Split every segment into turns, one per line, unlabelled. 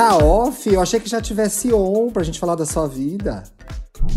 Tá off? Eu achei que já tivesse on pra gente falar da sua vida.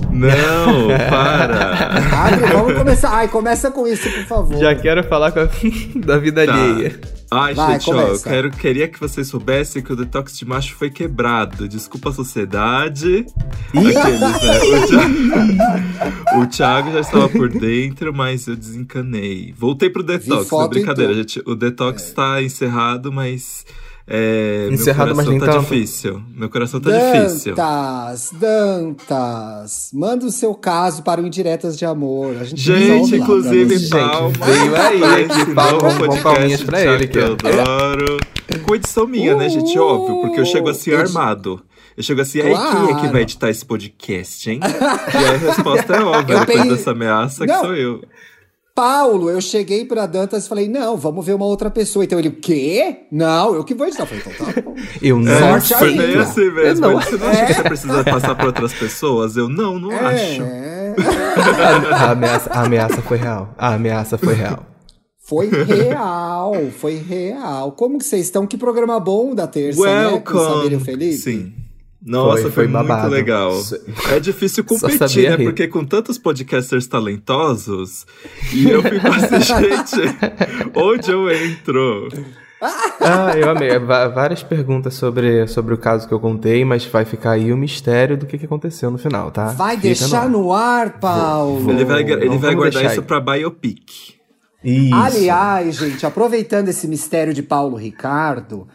Não, para.
Abre, vamos começar. Ai, começa com isso, por favor.
Já quero falar com a... da vida
Tá.
alheia.
Ai,
Vai,
gente, ó, eu
começa.
quero, queria que vocês soubessem que o detox de macho foi quebrado. Desculpa a sociedade. Aqueles, né? O Thiago, o Thiago já estava por dentro, mas eu desencanei. Voltei pro detox, não é brincadeira, gente. O detox está encerrado, mas. É,
Encerrado,
meu
mas
coração
nem
tá
tanto.
difícil. Meu coração tá difícil.
Dantas, Dantas, manda o seu caso para o Indiretas de Amor. A gente
Gente, inclusive, palmas.
veio aí,
esse
bom,
podcast
palminhas pra ele aqui, ó.
Teodoro. Com edição minha, né, gente? Óbvio, porque eu chego assim
Uh,
armado. Eu chego assim, aí quem é que
Claro.
vai editar esse podcast, hein? e aí a resposta é óbvia,
Eu
depois dessa ameaça, que
Não.
sou eu.
Paulo, eu cheguei pra Dantas e falei, não, vamos ver uma outra pessoa. Então ele, o quê? Não, eu que vou editar. Eu falei, então tá bom.
Eu não
Sorte
foi
aí,
bem assim mesmo.
Eu não.
Você não acha que você precisa passar pra outras pessoas? Eu não, não acho.
É,
A, a ameaça, a ameaça foi real. A ameaça foi real.
foi real, foi real. Como que vocês estão? Que programa bom da terça, né? Com o Samir e o
Welcome.
Felipe.
Sim. Nossa,
Foi-
foi,
foi
muito legal. É difícil competir, né?
rir.
Porque com tantos podcasters talentosos, e eu fico assim, gente, onde eu entro?
Ah, eu amei. Va- várias perguntas sobre, sobre o caso que eu contei, mas vai ficar aí o mistério do que, que aconteceu no final, tá?
Vai
Fica
deixar
no...
no ar, Paulo.
Ele vai, ele vai guardar isso
aí.
pra biopic.
Isso.
Aliás, gente, aproveitando esse mistério de Paulo Ricardo,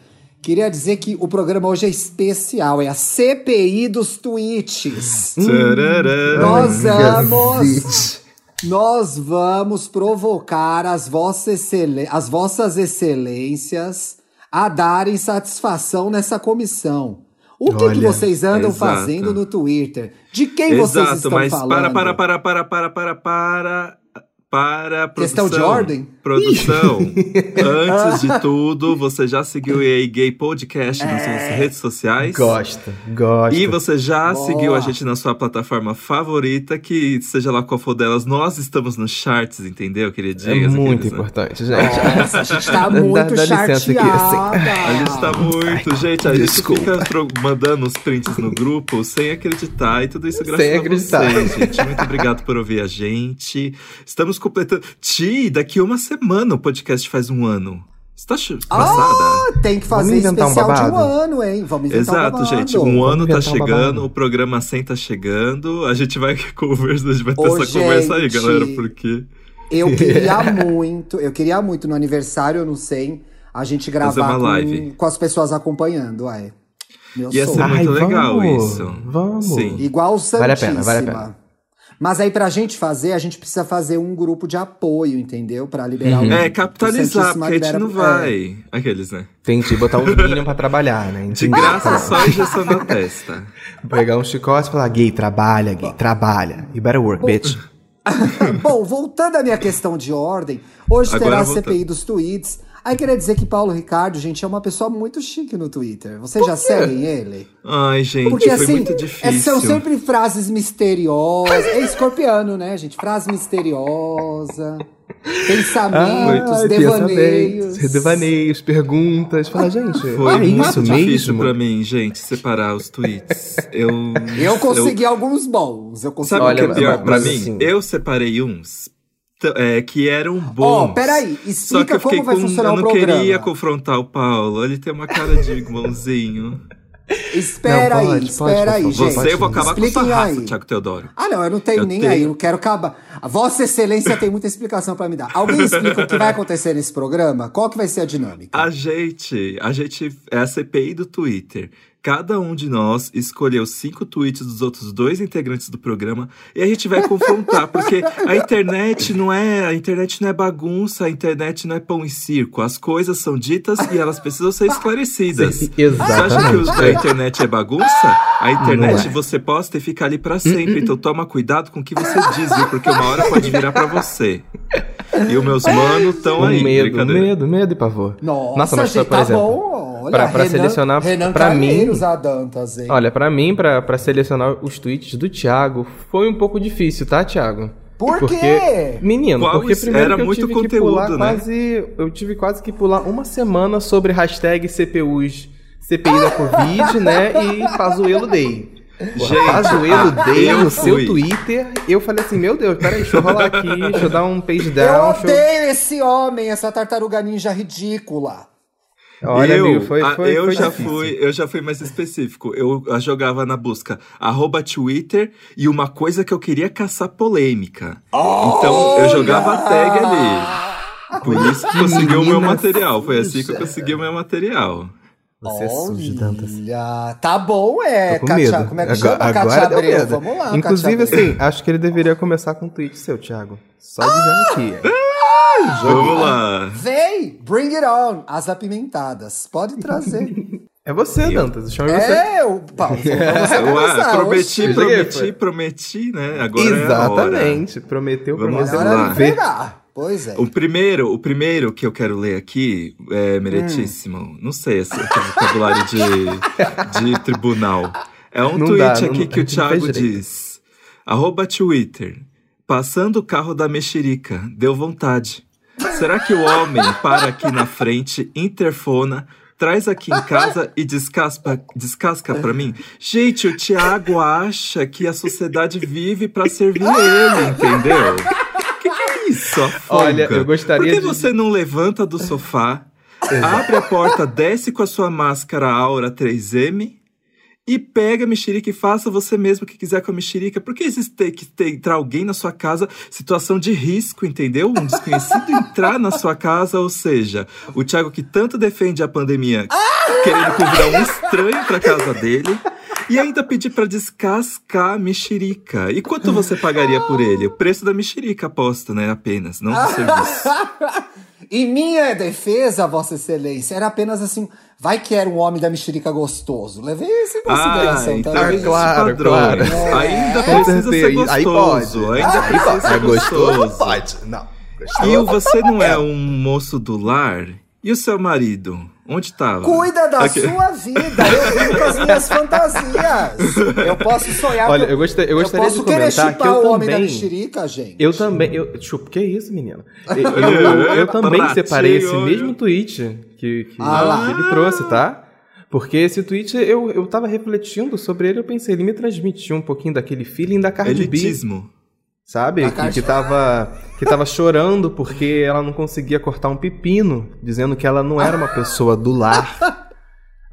queria dizer que o programa hoje é especial, é a CPI dos tweets.
Tcharam.
Nós vamos, nós vamos provocar as vossas, as vossas excelências a darem satisfação nessa comissão. O que, que
Olha,
vocês andam
exato.
fazendo no Twitter? De quem vocês
Exato,
estão
mas
falando?
para, para, para, para, para, para, para, para,
Questão
produção.
de ordem?
Produção. Antes de tudo, você já seguiu o EA Gay Podcast nas suas redes sociais?
Gosta, gosta.
E você já
Boa.
seguiu a gente na sua plataforma favorita, que seja lá qual for delas, nós estamos nos charts, entendeu,
É
queridinhas?
muito
aqueles, né?
importante, gente.
Nossa, a gente tá muito
dá licença aqui, assim.
A gente tá muito, gente, a gente
desculpa.
fica tro- mandando os prints no grupo sem acreditar e tudo isso graças
Sem
a
acreditar.
vocês, gente. Muito obrigado por ouvir a gente. Estamos completando. Ti, daqui uma semana o podcast faz um ano. Você tá ch- passada?
Ah, tem que fazer
Vamos inventar um
especial de um ano, hein? Vamos inventar um
Exato,
babado.
gente. Um ano tá
um
chegando,
babado.
o programa 100 tá chegando. A gente vai conversar, a gente vai ter
Ô,
essa conversa aí,
gente.
galera, porque.
Eu queria muito, eu queria muito no aniversário, eu não sei, a gente gravar
uma
com,
live.
com as pessoas acompanhando, ué. Meu
Ia
sonho.
ser muito
Ai,
legal
vamos,
isso.
vamos.
Sim.
Igual o Santíssima.
Vale a pena, vale a pena.
Mas aí pra gente fazer, a gente precisa fazer um grupo de apoio, entendeu? Pra liberar o
É, capitalizar, porque a gente
libera-
não
é.
vai. Aqueles, né?
Entendi, botar um minion pra trabalhar, né?
De
Entendi.
graça, só injeção na testa.
Pegar um chicote e falar, gay, trabalha, gay, trabalha. You better work, bitch.
Bom, voltando à minha questão de ordem, hoje
Agora
terá a
voltando.
CPI dos tweets. Aí queria dizer que Paulo Ricardo, gente, é uma pessoa muito chique no Twitter. Vocês já seguem ele?
Ai, gente,
Porque
foi
assim,
muito
é-
difícil.
são sempre frases misteriosas. É escorpiano, né, gente? Frase misteriosa, pensamentos,
Ai,
devaneios.
pensamentos, devaneios, perguntas. Fala, gente,
Foi
é
muito
isso
difícil
mesmo?
pra mim, gente, separar os tweets. Eu,
Eu consegui alguns bons. Eu consegui.
Sabe o que é
Olha,
pior pra mim?
assim-
Eu separei uns é, que eram
Ó,
bons.
peraí,
Só que
explica
eu fiquei
como vai
com...
funcionar
Eu
o
não
programa.
queria confrontar o Paulo. Ele tem uma cara de bonzinho.
Espera
Não,
aí,
pode,
espera
pode,
aí, gente.
Você, eu vou acabar com
Expliquem
sua raça,
aí.
Thiago Teodoro.
Ah, não, eu não tenho
Eu
nem
tenho.
aí, eu quero acabar. A Vossa Excelência tem muita explicação pra me dar. Alguém explica o que vai acontecer nesse programa? Qual que vai ser a dinâmica?
A gente, a gente é a CPI do Twitter. Cada um de nós escolheu cinco tweets dos outros dois integrantes do programa e a gente vai confrontar, porque a internet não é, a internet não é bagunça, a internet não é pão e circo. As coisas são ditas e elas precisam ser esclarecidas.
Sim,
Você acha que
exatamente.
a internet é bagunça? A internet
é.
você posta e fica ali pra sempre. Então toma cuidado com o que você diz, viu? Porque uma hora pode virar pra você. E os meus manos estão aí.
medo, medo, medo e pavor.
Nossa,
mas,
gente,
por
tá
exemplo,
bom. Renan-
selecionar pra mim-
Dantas, hein?
Olha, pra mim, pra, pra selecionar os tweets do Thiago, foi um pouco difícil, tá, Thiago?
Por
porque,
quê?
Menino,
Qual
porque primeiro
Era
que eu
muito
tive
conteúdo,
que pular
né?
quase... Eu tive quase que pular uma semana sobre hashtag CPUs CPI da Covid, né? E Pazuelo Day.
Gente,
Pazuelo Day
eu
no seu
fui.
Twitter. Eu falei assim, meu Deus, peraí, deixa eu rolar aqui, deixa eu dar um page
Eu
down. eu-
odeio esse homem, essa tartaruga ninja ridícula.
Olha,
eu,
amigo, foi,
a-
foi,
eu
foi
já
difícil.
fui, eu já fui mais específico. Eu jogava na busca arroba Twitter e uma coisa que eu queria caçar polêmica. Então eu jogava a tag ali. Por isso que conseguiu o meu material. Foi assim que eu consegui o meu material.
Você é sujo, Dantas.
Olha, tá bom, é.
Tô com medo.
como é que
agora,
chama?
Agora deu
Abreu.
medo.
Vamos lá,
Inclusive, assim, acho que ele deveria começar com um tweet seu, Thiago. Só dizendo aqui.
Vamos lá.
Vem, bring it on. As apimentadas. Pode trazer.
É você, Dantas. Chame você.
é, o Paulo. falou pra você
Ué, prometi,
Oxi.
Prometi,
foi.
prometi, né? Agora é a hora.
Exatamente. Prometeu,
Vamos
prometeu.
Agora
lá.
é entregar. Pois é.
O primeiro, o primeiro que eu quero ler aqui é meritíssimo. Não sei se é vocabulário de, de tribunal. É um
Não
tweet
dá,
aqui
não-
que o Thiago diz. Arroba Twitter. Passando o carro da mexerica. Deu vontade. Será que o homem para aqui na frente, interfona, traz aqui em casa e descaspa, descasca pra mim? Gente, o Thiago acha que a sociedade vive pra servir ele, entendeu? Que que é isso?
Olha, eu gostaria
Por que
de-
você não levanta do sofá, abre a porta, desce com a sua máscara Aura 3M e pega a mexerica e faça você mesmo o que quiser com a mexerica? Por que existe que ter, entrar alguém na sua casa, situação de risco, entendeu? Um desconhecido entrar na sua casa, ou seja, o Thiago que tanto defende a pandemia, querendo convidar um estranho pra casa dele. E ainda pedir pra descascar a mexerica. E quanto você pagaria por ele? O preço da mexerica, aposto, né? Apenas, não do serviço.
Em minha defesa, Vossa Excelência, era apenas assim, vai que era um homem da mexerica gostoso. Levei isso em consideração
Ah, então
também.
existe
claro, claro.
Ainda
Com
precisa ser
certeza. Aí
gostoso.
pode.
Ainda
Aí
precisa
pode.
ser
É gostoso?
gostoso.
Pode. Não.
E o- você não é um moço do lar? E o seu marido? Onde estava?
Cuida da
Aqui-
sua vida. Eu vivo com as minhas fantasias. Eu posso sonhar
Olha,
com-
eu gosta- eu gostaria
posso
de comentar que eu
o homem da mexerica, gente.
Eu também. Eu, chupa, que isso, menina? Eu, eu- eu também
Pratinho,
separei esse
olha.
mesmo tweet que, que,
Ah
que ele trouxe, tá? Porque esse tweet eu, eu tava refletindo sobre ele, eu pensei, ele me transmitiu um pouquinho daquele feeling da Cardi B,
Elitismo.
Sabe? Que, que, tava, que tava chorando porque ela não conseguia cortar um pepino, dizendo que ela não era uma pessoa do lar.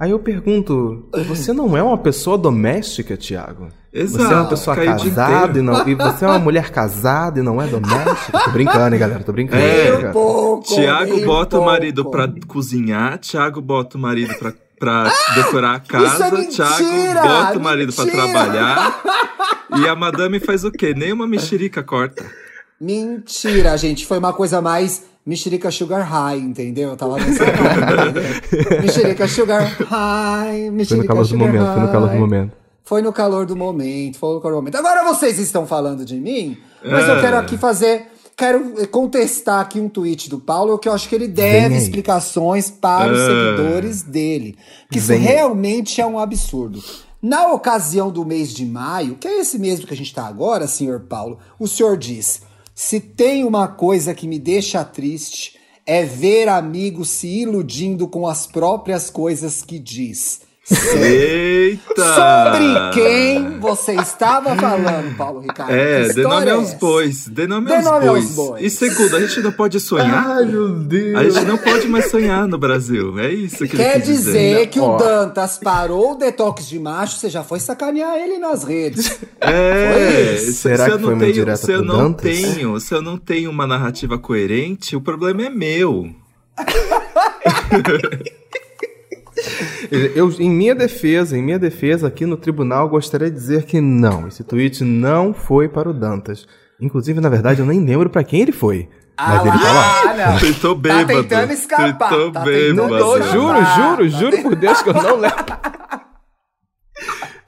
Aí eu pergunto, você não é uma pessoa doméstica, Tiago?
Exato.
Você é uma pessoa
o
casada e, não, e você é uma mulher casada e não é doméstica? Tô brincando, hein, galera? Tô brincando.
É.
pouco,
Tiago bota o
pouco.
marido pra cozinhar, Tiago bota o marido pra, pra decorar a
é
casa,
mentira,
Tiago bota o marido pra
mentira.
trabalhar. E a madame faz o quê? Nem uma mexerica corta.
Mentira, gente. Foi uma coisa mais mexerica sugar high, entendeu? Eu tava nessa? Mexerica sugar high, mexerica
Foi no calor do momento, foi no calor do
high.
momento.
Foi no calor do momento, foi no calor do momento. Agora vocês estão falando de mim, mas
É.
eu quero aqui fazer. Quero contestar aqui um tweet do Paulo que eu acho que ele deve explicações para os
Ah.
seguidores dele. Que isso realmente é um absurdo. Na ocasião do mês de maio, que é esse mesmo que a gente está agora, senhor Paulo, o senhor diz: se tem uma coisa que me deixa triste, é ver amigos se iludindo com as próprias coisas que diz.
Eita!
Sobre quem você estava falando, Paulo Ricardo?
É, dê nome
é
aos
essa?
bois. Dê nome,
Dê
aos,
nome aos
bois. E segundo, a gente não pode sonhar.
Ai, meu Deus.
A gente não pode mais sonhar no Brasil. É isso que
Quer
ele quis
dizer que o. Dantas parou o detox de macho, você já foi sacanear ele nas redes.
É,
Foi
se,
Será
se
que
eu
foi
não
uma
tenho, se eu não
Dantas?
tenho, se eu não tenho uma narrativa coerente, o problema é meu.
Eu, em minha defesa, em minha defesa aqui no tribunal, gostaria de dizer que não, esse tweet não foi para o Dantas. Inclusive, na verdade, eu nem lembro para quem ele foi. Mas ele tá lá.
Ah, não.
Tentou bêbado.
Tá tentando escapar.
Tentou
tá
bêbado.
tentando
Tô,
escapar.
juro, juro,
Tá
juro por Deus que eu não lembro.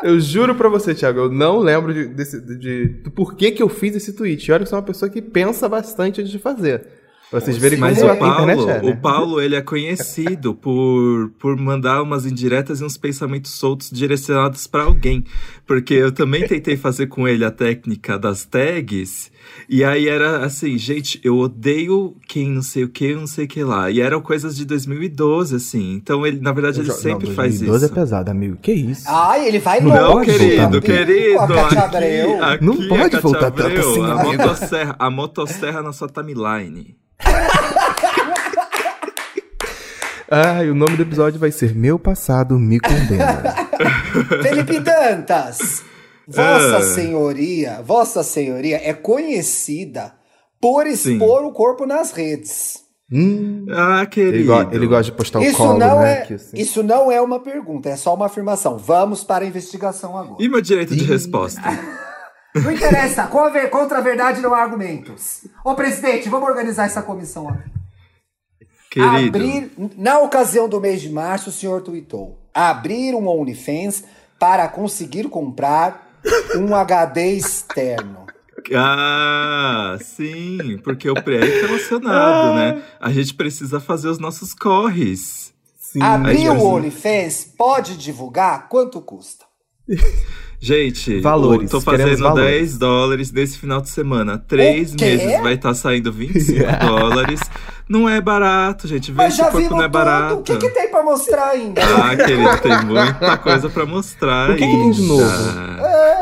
Eu juro pra você, Thiago, eu não lembro de, desse- de- do porquê que eu fiz esse tweet. Olha que eu sou uma pessoa que pensa bastante antes de fazer. Pra vocês verem
Mas
como
o
internet
Paulo,
é, né?
o Paulo, ele é conhecido por, por mandar umas indiretas e uns pensamentos soltos direcionados pra alguém. Porque eu também tentei fazer com ele a técnica das tags. E aí era assim, gente, eu odeio quem não sei o que, não sei o que lá. E eram coisas de 2012, assim. Então ele, na verdade, ele
Não,
sempre faz
2012
isso.
é pesado, amigo. Que isso?
Ai, ele vai
Não,
longe.
Não, querido, querido, aqui, aqui
Não
a
pode voltar tanto assim,
a
amigo.
motosserra, a motosserra na sua timeline.
Ah, e o nome do episódio vai ser Meu Passado Me Condena.
Felipe Dantas, Vossa
Ah.
Senhoria, Vossa Senhoria é conhecida por expor o corpo nas redes.
hum,
Ah, querido.
ele, go- ele gosta de postar o
Isso
colo,
não,
né?
é,
assim.
isso não é uma pergunta, é só uma afirmação. Vamos para a investigação agora.
E meu direito de resposta?
Não interessa, contra a verdade não há argumentos. Ô presidente, vamos organizar essa comissão aqui.
Querido.
Abrir, na ocasião do mês de março, o senhor tweetou: abrir um OnlyFans para conseguir comprar um HD externo.
Ah, sim, porque o pré é relacionado, né? A gente precisa fazer os nossos corres.
Sim.
Abrir
Aí,
o OnlyFans pode divulgar quanto custa?
Gente,
Valores,
eu tô fazendo
valores.
10 dólares nesse final de semana. Três meses vai estar saindo 25 dólares. Não é barato, gente. Vê
Mas
que o
já
corpo não é
tudo.
barato.
O que, que tem pra mostrar ainda?
Ah, querido, tem muita coisa pra mostrar
O que que tem de novo?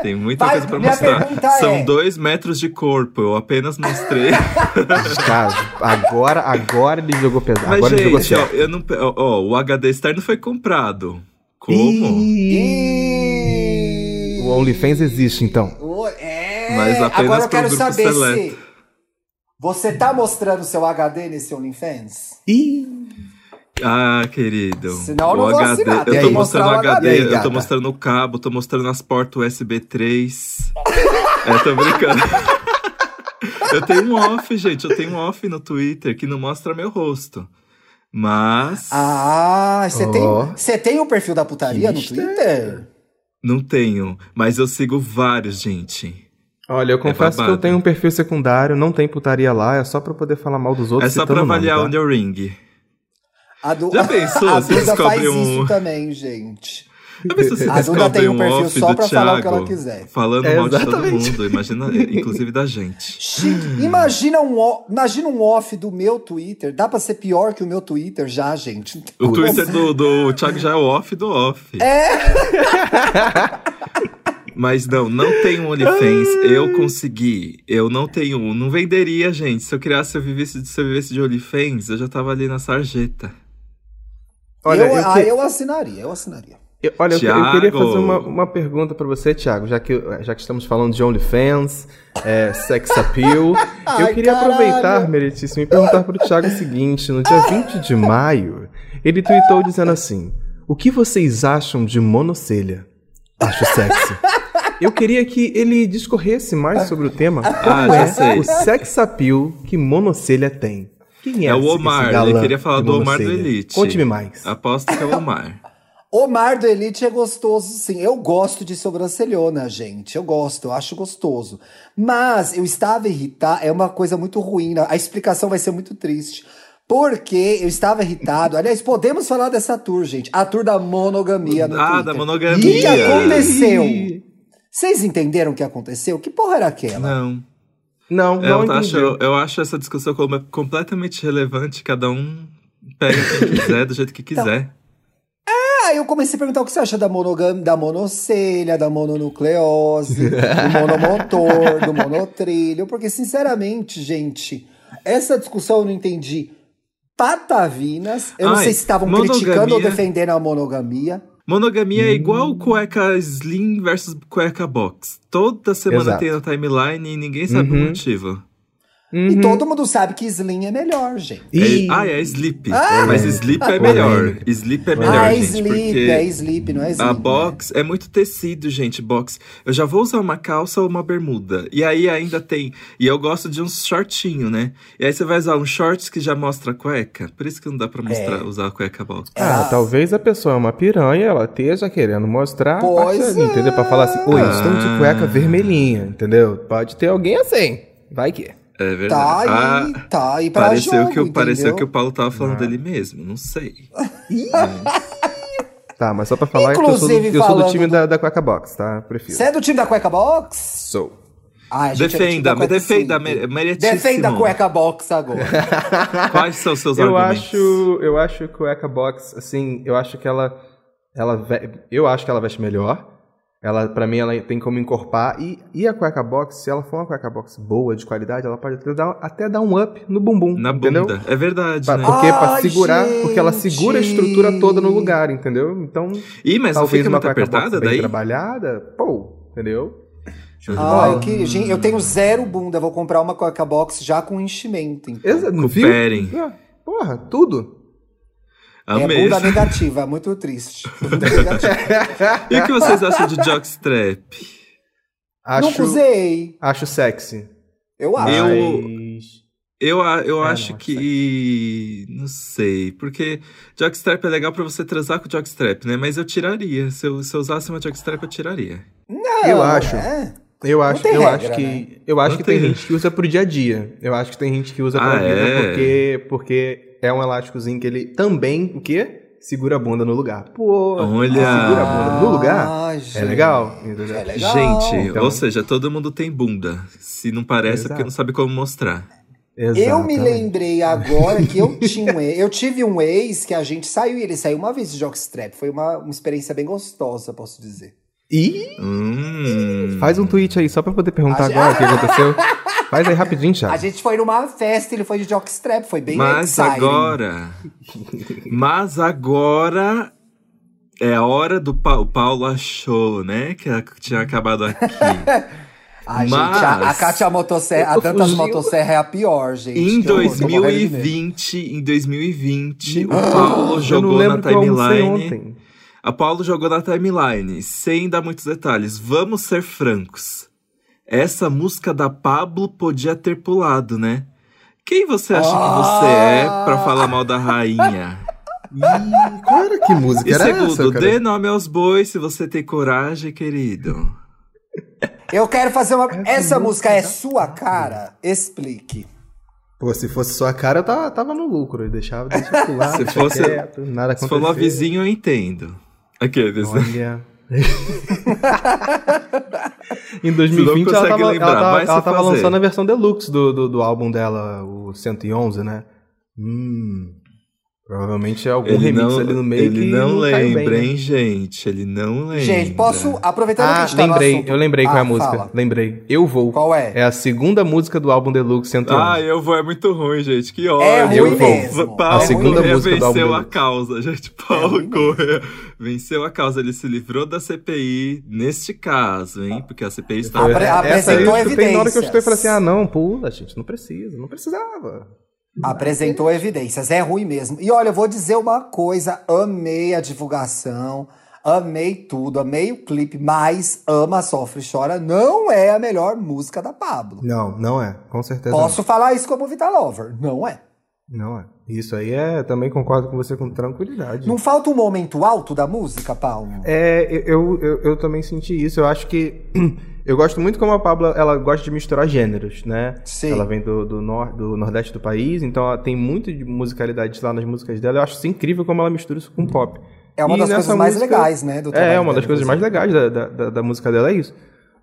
Tem muita
Vai,
coisa pra
minha
mostrar. São
é-
dois metros de corpo. Eu apenas mostrei.
Cara, agora, agora ele jogou pesado.
Mas,
agora ele jogou
gente, ó, eu não, ó, ó, o HD externo foi comprado. Como?
E...
O OnlyFans existe, então.
O- É,
Mas apenas
agora eu quero saber
seleto.
se você tá mostrando seu HD nesse OnlyFans?
Ah, querido.
Senão eu não
o
vou
HD,
assinar,
eu tô mostrando o HD,
HD,
eu tô mostrando o cabo, tô mostrando as portas USB 3. é, tô brincando. eu tenho um off, gente, eu tenho um off no Twitter que não mostra meu rosto. Mas
Ah, você
Ó.
tem, você tem o perfil da putaria no
Que
Twitter?
Não tenho, mas eu sigo vários, gente.
Olha, eu confesso que eu tenho um perfil secundário, não tem putaria lá, é só pra poder falar mal dos outros.
É só pra
o nome,
avaliar
tá?
onde eu ring.
A Du...
Já pensou
A Duda faz
um-
isso também, gente. A Duda tem um perfil
off
só pra falar o que ela
Thiago
quiser.
Falando
É,
mal de todo mundo, imagina, inclusive da gente.
Chique. Imagina um, imagina um off do meu Twitter. Dá pra ser pior que o meu Twitter já, gente.
O Twitter do, do Thiago já é o off do off.
É.
Mas não, não tem um OnlyFans. Eu consegui. Eu não tenho um. Não venderia, gente. Se eu criasse, se eu vivesse, se eu vivesse de OnlyFans, eu já tava ali na sarjeta.
Olha,
eu,
eu
ah,
que-
eu assinaria, eu assinaria.
Eu- olha, eu que- eu, queria
Thiago.
fazer uma, uma pergunta pra você, Thiago, já que, já que estamos falando de OnlyFans, é, sex appeal. eu
Ai,
queria
caralho.
aproveitar, meritíssimo, e perguntar pro Thiago o seguinte: no dia 20 de maio, ele tweetou dizendo assim: O que vocês acham de monocelha? Acho sexy. Eu queria que ele discorresse mais sobre o tema.
Ah, já
é
sei.
o sex appeal que monocelha tem? Quem é,
É o Omar, ele queria falar do Omar do? Elite.
Conte-me mais.
Aposto que é o Omar.
Omar do Elite é gostoso, sim. Eu gosto de sobrancelhona, gente. Eu gosto, eu acho gostoso. Mas eu estava irritado, é uma coisa muito ruim. né? A explicação vai ser muito triste. Porque eu estava irritado. Aliás, podemos falar dessa tour, gente. A tour da monogamia no
Ah, da
O que,
monogamia.
que aconteceu? Vocês entenderam o que aconteceu? Que porra era aquela?
Não.
Não, não
Eu
entendi.
acho, eu acho essa discussão como completamente relevante. Cada um pega quem quiser, do jeito que quiser.
Ah, eu comecei a perguntar o que você acha da monogam, da monocelha, da mononucleose, do monomotor, do monotrilho, porque sinceramente, gente, essa discussão eu não entendi patavinas. Eu não
Ai,
sei se estavam
monogamia-
criticando ou defendendo a monogamia.
Monogamia é
Hum.
igual cueca slim versus cueca box. Toda semana
Exato.
tem na timeline e ninguém sabe
Uhum.
o motivo.
Uhum.
E todo mundo sabe que slim é melhor, gente.
Ih.
É- ah, é sleep.
Ah!
Mas sleep é
Ah,
melhor. Sleep é melhor,
ah, é
gente.
sleep, é sleep, não é slim.
a box é muito tecido, gente. Box. Eu já vou usar uma calça ou uma bermuda. E aí ainda tem. E eu gosto de uns shortinho, né? E aí você vai usar um shorts que já mostra a cueca. Por isso que não dá pra mostrar,
É.
usar a cueca box.
Ah,
Ah.
talvez a pessoa é uma piranha, ela esteja querendo mostrar
Pois
entendeu? Pra falar assim, oi, estou de
Ah.
cueca vermelhinha, entendeu? Pode ter alguém assim, vai que.
É
Tá
verdade.
aí,
Ah,
tá aí pra
pareceu,
jogo,
que, o- pareceu que o Paulo tava falando
Ah.
dele mesmo, não sei.
Tá, mas só pra falar que eu sou, do-
Inclusive,
eu sou do time
do-
da, da Cueca Box, tá? Prefiro.
Você é do time da Cueca Box?
Sou.
Ah, é
Defenda, me
Cueca
defenda, meritíssimo.
Defenda a Cueca Box agora.
Quais são os seus
Eu
argumentos?
acho, eu acho que a Cueca Box, assim, eu acho que ela, ela, ve- eu acho que ela veste melhor. Ela, para mim, ela tem como encorpar e, e a Cueca Box, se ela for uma Cueca Box boa, de qualidade, ela pode até dar, até dar um up no bumbum,
Na
entendeu?
bunda. É verdade,
Pra-
né?
Porque pra
Ai,
segurar, porque ela segura a
gente.
estrutura toda no lugar, entendeu? Então,
Ih, mas
talvez
fica
uma
muito
Cueca
apertada
Box bem
daí?
trabalhada, pô, entendeu?
Ah, eu, que, gente, eu tenho zero bunda, eu vou comprar uma Cueca Box já com enchimento. Então.
Exa-?
Cooperem.
Ah, Porra, tudo.
É
Amei.
bunda negativa, é muito triste. Bunda negativa.
E o que vocês acham de jockstrap?
Acho,
Nunca usei.
acho sexy.
Eu acho.
Eu-
Mas...
Eu,
É,
acho
não,
que. Não sei. Porque jockstrap é legal pra você transar com jockstrap, né? Mas eu tiraria. Se eu, se eu usasse uma jockstrap, eu tiraria.
Não,
Eu acho.
é.
Eu acho, eu
regra,
acho que
né?
eu acho
Não
que tem
tem.
gente que usa pro dia a dia. Eu acho que tem gente que usa pra
Ah,
vida
é?
porque porque é um elásticozinho que ele também o quê? Segura a bunda no lugar. Pô,
Olha.
segura a bunda no lugar.
Ah,
É
gente.
legal?
É legal.
Gente,
Então-
ou seja, todo mundo tem bunda. Se não parece, é porque
Exato.
não sabe como mostrar.
Eu me
Exatamente.
lembrei agora que eu tinha um ex, eu tive um ex que a gente saiu e ele saiu uma vez de jockstrap. Foi uma, uma experiência bem gostosa, posso dizer.
Ih,
Hum.
faz um tweet aí só pra poder perguntar
A gente-
agora o que aconteceu. Faz aí rapidinho,
A
Thiago.
gente foi numa festa, ele foi de jockstrap, foi bem
Mas
exciting.
agora. Mas agora. É a hora do Pa- o Paulo achou, né? Que a- tinha acabado aqui.
Ai,
Mas-
gente, a, a Kátia Motosserra, a Dantas
fugindo.
Motosserra é a pior, gente.
Em
que horror, tô morrendo de medo.
2020, em 2020, o Paulo jogou na timeline.
ontem.
A Paulo jogou na timeline, sem dar muitos detalhes. Vamos ser francos. Essa música da Pablo podia ter pulado, né? Quem você acha que você é pra falar mal da rainha?
Qual era que música
E
era
segundo,
essa, cara?
dê nome aos bois se você tem coragem, querido.
Eu quero fazer uma. Essa música é sua cara? Explique.
Pô, se fosse sua cara, eu tava, tava no lucro. Eu deixava, deixa eu pular,
Se
deixa
fosse-
quieto, nada
Se for vizinha, eu entendo. Aqueles.
Olha. Em
Você
2020
não
ela tava,
lembrar,
ela tava, ela tava lançando a versão deluxe do, do, do álbum dela, o 111, né? Hum. Provavelmente é algum
Ele
remix
não,
ali no meio
ele
que
não
caiu bem,
lembra,
né?
hein, gente? Ele não lembra.
Gente, posso. Aproveitando que a
Ah,
tá no
lembrei, eu lembrei qual é
Ah,
a música.
fala.
Lembrei. Eu Vou.
Qual é?
É a segunda música do álbum Deluxe 111.
Ah, eu vou, é muito ruim, gente. Que ódio.
É ruim
Eu vou.
mesmo.
Paulo
É
segunda
ruim
Corrêa
música do álbum
venceu a causa, gente. Paulo
ruim
Corrêa venceu a causa. Ele se livrou da CPI neste caso, hein? Porque a CPI está.
Apre-
Essa aí
apresentou
eu escutei na hora que eu escutei, eu falei assim,
evidências.
ah, não, pula, gente, não precisa, não precisava.
Apresentou evidências. É ruim mesmo. E olha, eu vou dizer uma coisa: amei a divulgação, amei tudo, amei o clipe, mas Ama, Sofre e Chora não é a melhor música da Pablo.
Não, não é, com certeza
Posso falar isso como Vita Lover. Não é.
não. Não é. Isso aí é, também concordo com você com tranquilidade.
Não falta um momento alto da música, Paulo?
É, eu, eu, eu também senti isso. Eu acho que. Eu gosto muito como a Pablo ela gosta de misturar gêneros, né?
Sim.
Ela vem do, do, nor, do Nordeste do país, então ela tem muito de musicalidade lá nas músicas dela. Eu acho isso incrível como ela mistura isso com pop.
É uma
E
das coisas mais
música-
legais, né? Do
É,
trabalho
uma das
dela,
coisas mais legais da, da, da, música dela é isso.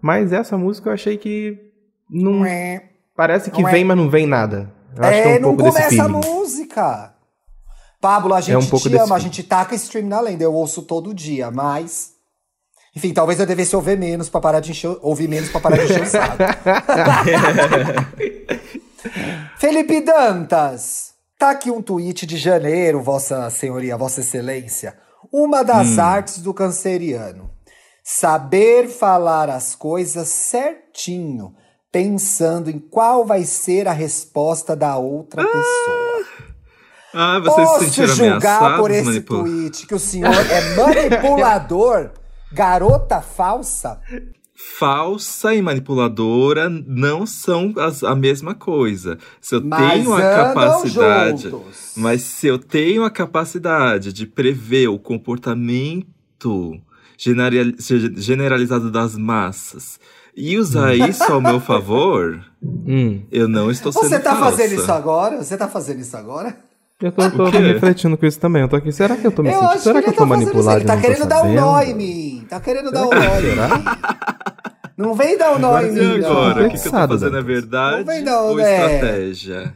Mas essa música eu achei que. Não, parece que vem, mas não vem nada. Eu acho que
É,
é um
não
pouco desse
começa a música. Pablo, a gente
um pouco
te ama, a gente taca stream na lenda, eu ouço todo dia, mas. Enfim, talvez eu devesse ouvir menos pra parar de encher, ouvir menos pra parar de encher o saco. Felipe Dantas, tá aqui um tweet de janeiro, Vossa Senhoria, Vossa Excelência. Uma das artes do canceriano. Saber falar as coisas certinho, pensando em qual vai ser a resposta da outra pessoa.
Ah, vocês se
Posso
sentiram
julgar por esse
manipul-
tweet que o senhor é manipulador, garota falsa?
Falsa e manipuladora não são as- a mesma coisa. Se eu
Mas
tenho a capacidade.
juntos.
Mas se eu tenho a capacidade de prever o comportamento general- generalizado das massas e usar isso ao meu favor,
Hum.
eu não estou sendo
Você tá
falsa.
fazendo isso agora? Você tá fazendo isso agora?
Eu tô, tô- refletindo com isso também. Eu tô aqui. Será que eu tô me
eu
sentindo?
acho
Será
que
que
ele
eu tô
tá fazendo isso.
manipulado?
Ele tá querendo dar um nó em mim. Tá querendo dar um nó em mim.
será?
Não vem dar um nó
Agora
em mim, não.
agora, o que, que eu tô fazendo é verdade
Não vem não,
ou
né?
estratégia?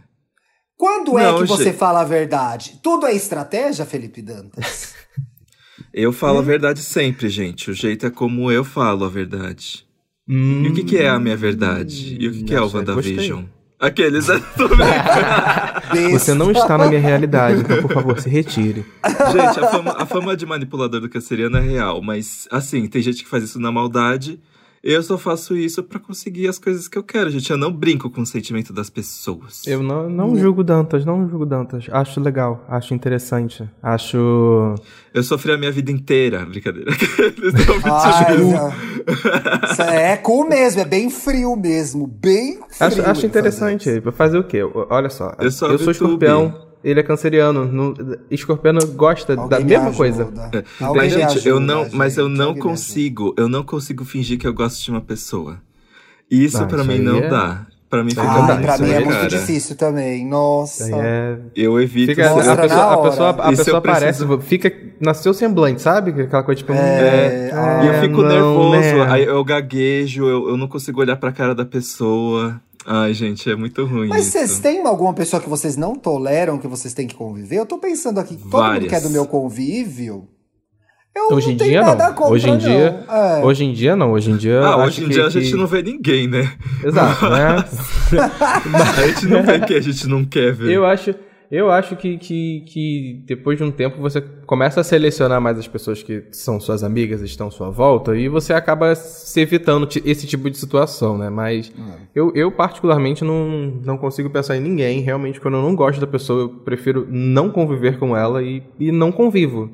Quando é
Não,
que você fala a verdade? Tudo é estratégia, Felipe Dantas?
Eu falo a
Hum?
verdade sempre, gente. O jeito é como eu falo a verdade.
Hum,
E o que, que é a minha verdade? E o que, que é o WandaVision? Aqueles.
Você não está na minha realidade, então por favor, se retire.
gente, a fama, a fama de manipulador do canceriano é real, mas assim, tem gente que faz isso na maldade. Eu só faço isso pra conseguir as coisas que eu quero, gente. Eu não brinco com o sentimento das pessoas.
Eu não, não julgo Dantas, não julgo Dantas. Acho legal, acho interessante. Acho.
Eu sofri a minha vida inteira, brincadeira.
Ai, já- Isso é cu mesmo, é bem frio mesmo. Bem frio.
Acho, acho interessante.
fazer.
Vai fazer o quê? Olha só.
Eu sou
sou escorpião, ele é canceriano. No, escorpiano gosta da
Alguém me
mesma
ajuda.
coisa.
Alguém
Mas, gente, eu
ajuda,
não, mas eu não consigo, eu não consigo fingir que eu gosto de uma pessoa. Isso
Ah,
pra
isso
mim não
é-
dá. Pra mim fica
dá,
Ai, pra mim é
é
muito
cara.
difícil também. Nossa.
É-
Eu evito.
Fica,
Mostra
a pessoa, a pessoa, a pessoa
preciso-
aparece, fica na seu semblante, sabe? Aquela coisa tipo.
É, ah,
E eu fico
não,
nervoso,
né?
aí eu gaguejo, eu, eu não consigo olhar pra cara da pessoa. Ai, gente, é muito ruim
Mas
isso.
vocês têm alguma pessoa que vocês não toleram, que vocês têm que conviver? Eu tô pensando aqui, todo mundo
Várias.
que é do meu convívio. Eu
Hoje
não
em
tenho
dia
nada
não.
contra,
Hoje em dia,
não. É.
hoje em dia não. Hoje em dia.
Ah, hoje em
que-
dia a
que-
gente não vê ninguém, né?
Exato, né?
A gente não vê quem a gente não quer ver.
Eu acho, eu acho que, que, que depois de um tempo você começa a selecionar mais as pessoas que são suas amigas, estão à sua volta, e você acaba se evitando esse tipo de situação, né? Mas eu, eu, particularmente, não, não consigo pensar em ninguém. Realmente, quando eu não gosto da pessoa, eu prefiro não conviver com ela e, e não convivo.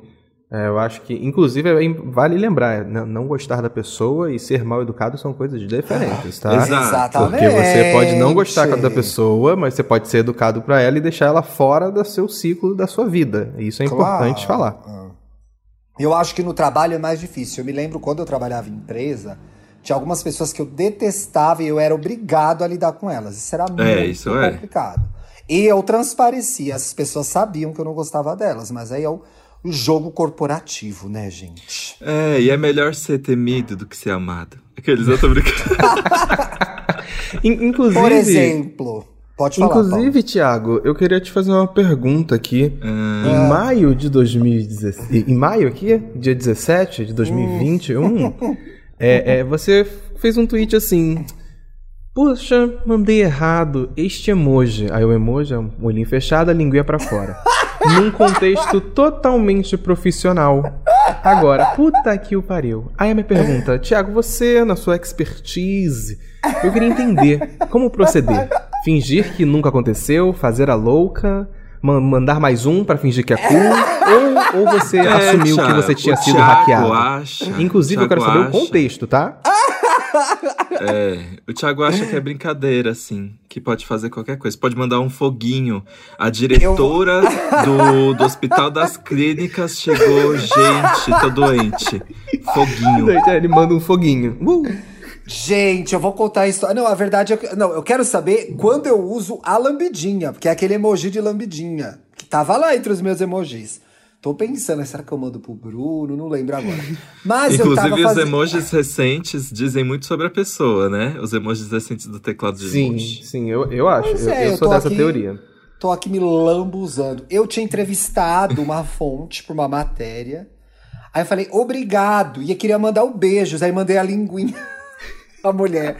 É, eu acho que, inclusive, é vale lembrar, não, não gostar da pessoa e ser mal educado são coisas diferentes, tá?
Exatamente.
Porque você pode não gostar da pessoa, mas você pode ser educado pra ela e deixar ela fora do seu ciclo, da sua vida. Isso é importante
Claro.
falar.
Ah. Eu acho que no trabalho é mais difícil. Eu me lembro quando eu trabalhava em empresa, tinha algumas pessoas que eu detestava e eu era obrigado a lidar com elas. Isso era muito
isso é.
complicado. E eu transparecia, as pessoas sabiam que eu não gostava delas, mas aí é o jogo corporativo, né, gente?
É, e é melhor ser temido do que ser amado. Aqueles eu tô brincando.
In- inclusive,
Por exemplo, pode falar, Paulo.
inclusive, Thiago, eu queria te fazer uma pergunta aqui.
Ah,
Em maio de 2016, em maio aqui, dia 17 de 2021, é, é, você fez um tweet assim: Puxa, mandei errado este emoji. Aí o emoji é um olhinho fechado, a linguinha pra fora. Num contexto totalmente profissional. Agora, puta que o pariu. Aí a minha pergunta, Thiago, você, na sua expertise, eu queria entender como proceder. Fingir que nunca aconteceu, fazer a louca, ma- mandar mais um pra fingir que é cool, ou, ou você
é,
assumiu que você tinha
o
sido
Thiago
hackeado?
Acha,
Inclusive, eu quero saber o
acha-
contexto, tá?
É, o Thiago acha que é brincadeira, assim, que pode fazer qualquer coisa. Pode mandar um foguinho. A diretora do, do Hospital das Clínicas chegou, gente, tô doente. Foguinho.
Ele manda um foguinho. Uh!
Gente, eu vou contar a história. Não, a verdade é que. Não, eu quero saber quando eu uso a lambidinha, porque é aquele emoji de lambidinha, que tava lá entre os meus emojis. Tô pensando, será que eu mando pro Bruno? Não lembro agora. Mas eu tava
Inclusive, os
fazendo.
emojis recentes dizem muito sobre a pessoa, né? Os emojis recentes do teclado de
Sim,
emoji.
sim, eu, eu acho. Eu,
é,
eu sou dessa
aqui-
teoria.
Tô aqui me lambuzando. Eu tinha entrevistado uma fonte pra uma matéria. Aí eu falei, obrigado. E eu queria mandar um beijos. Aí mandei a linguinha. A mulher.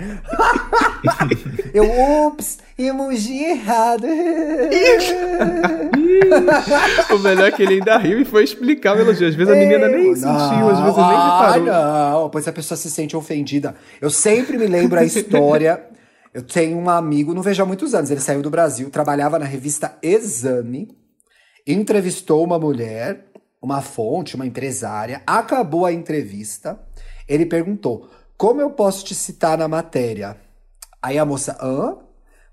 eu, ups, emoji errado.
O melhor é que ele ainda riu e foi explicar o elogio. Às vezes a menina nem sentiu, às vezes nem
ah,
reparou.
não, pois a pessoa se sente ofendida. Eu sempre me lembro a história. Eu tenho um amigo, não vejo há muitos anos, ele saiu do Brasil, trabalhava na revista Exame, entrevistou uma mulher, uma fonte, uma empresária, acabou a entrevista, ele perguntou: Como eu posso te citar na matéria? Aí a moça, hã?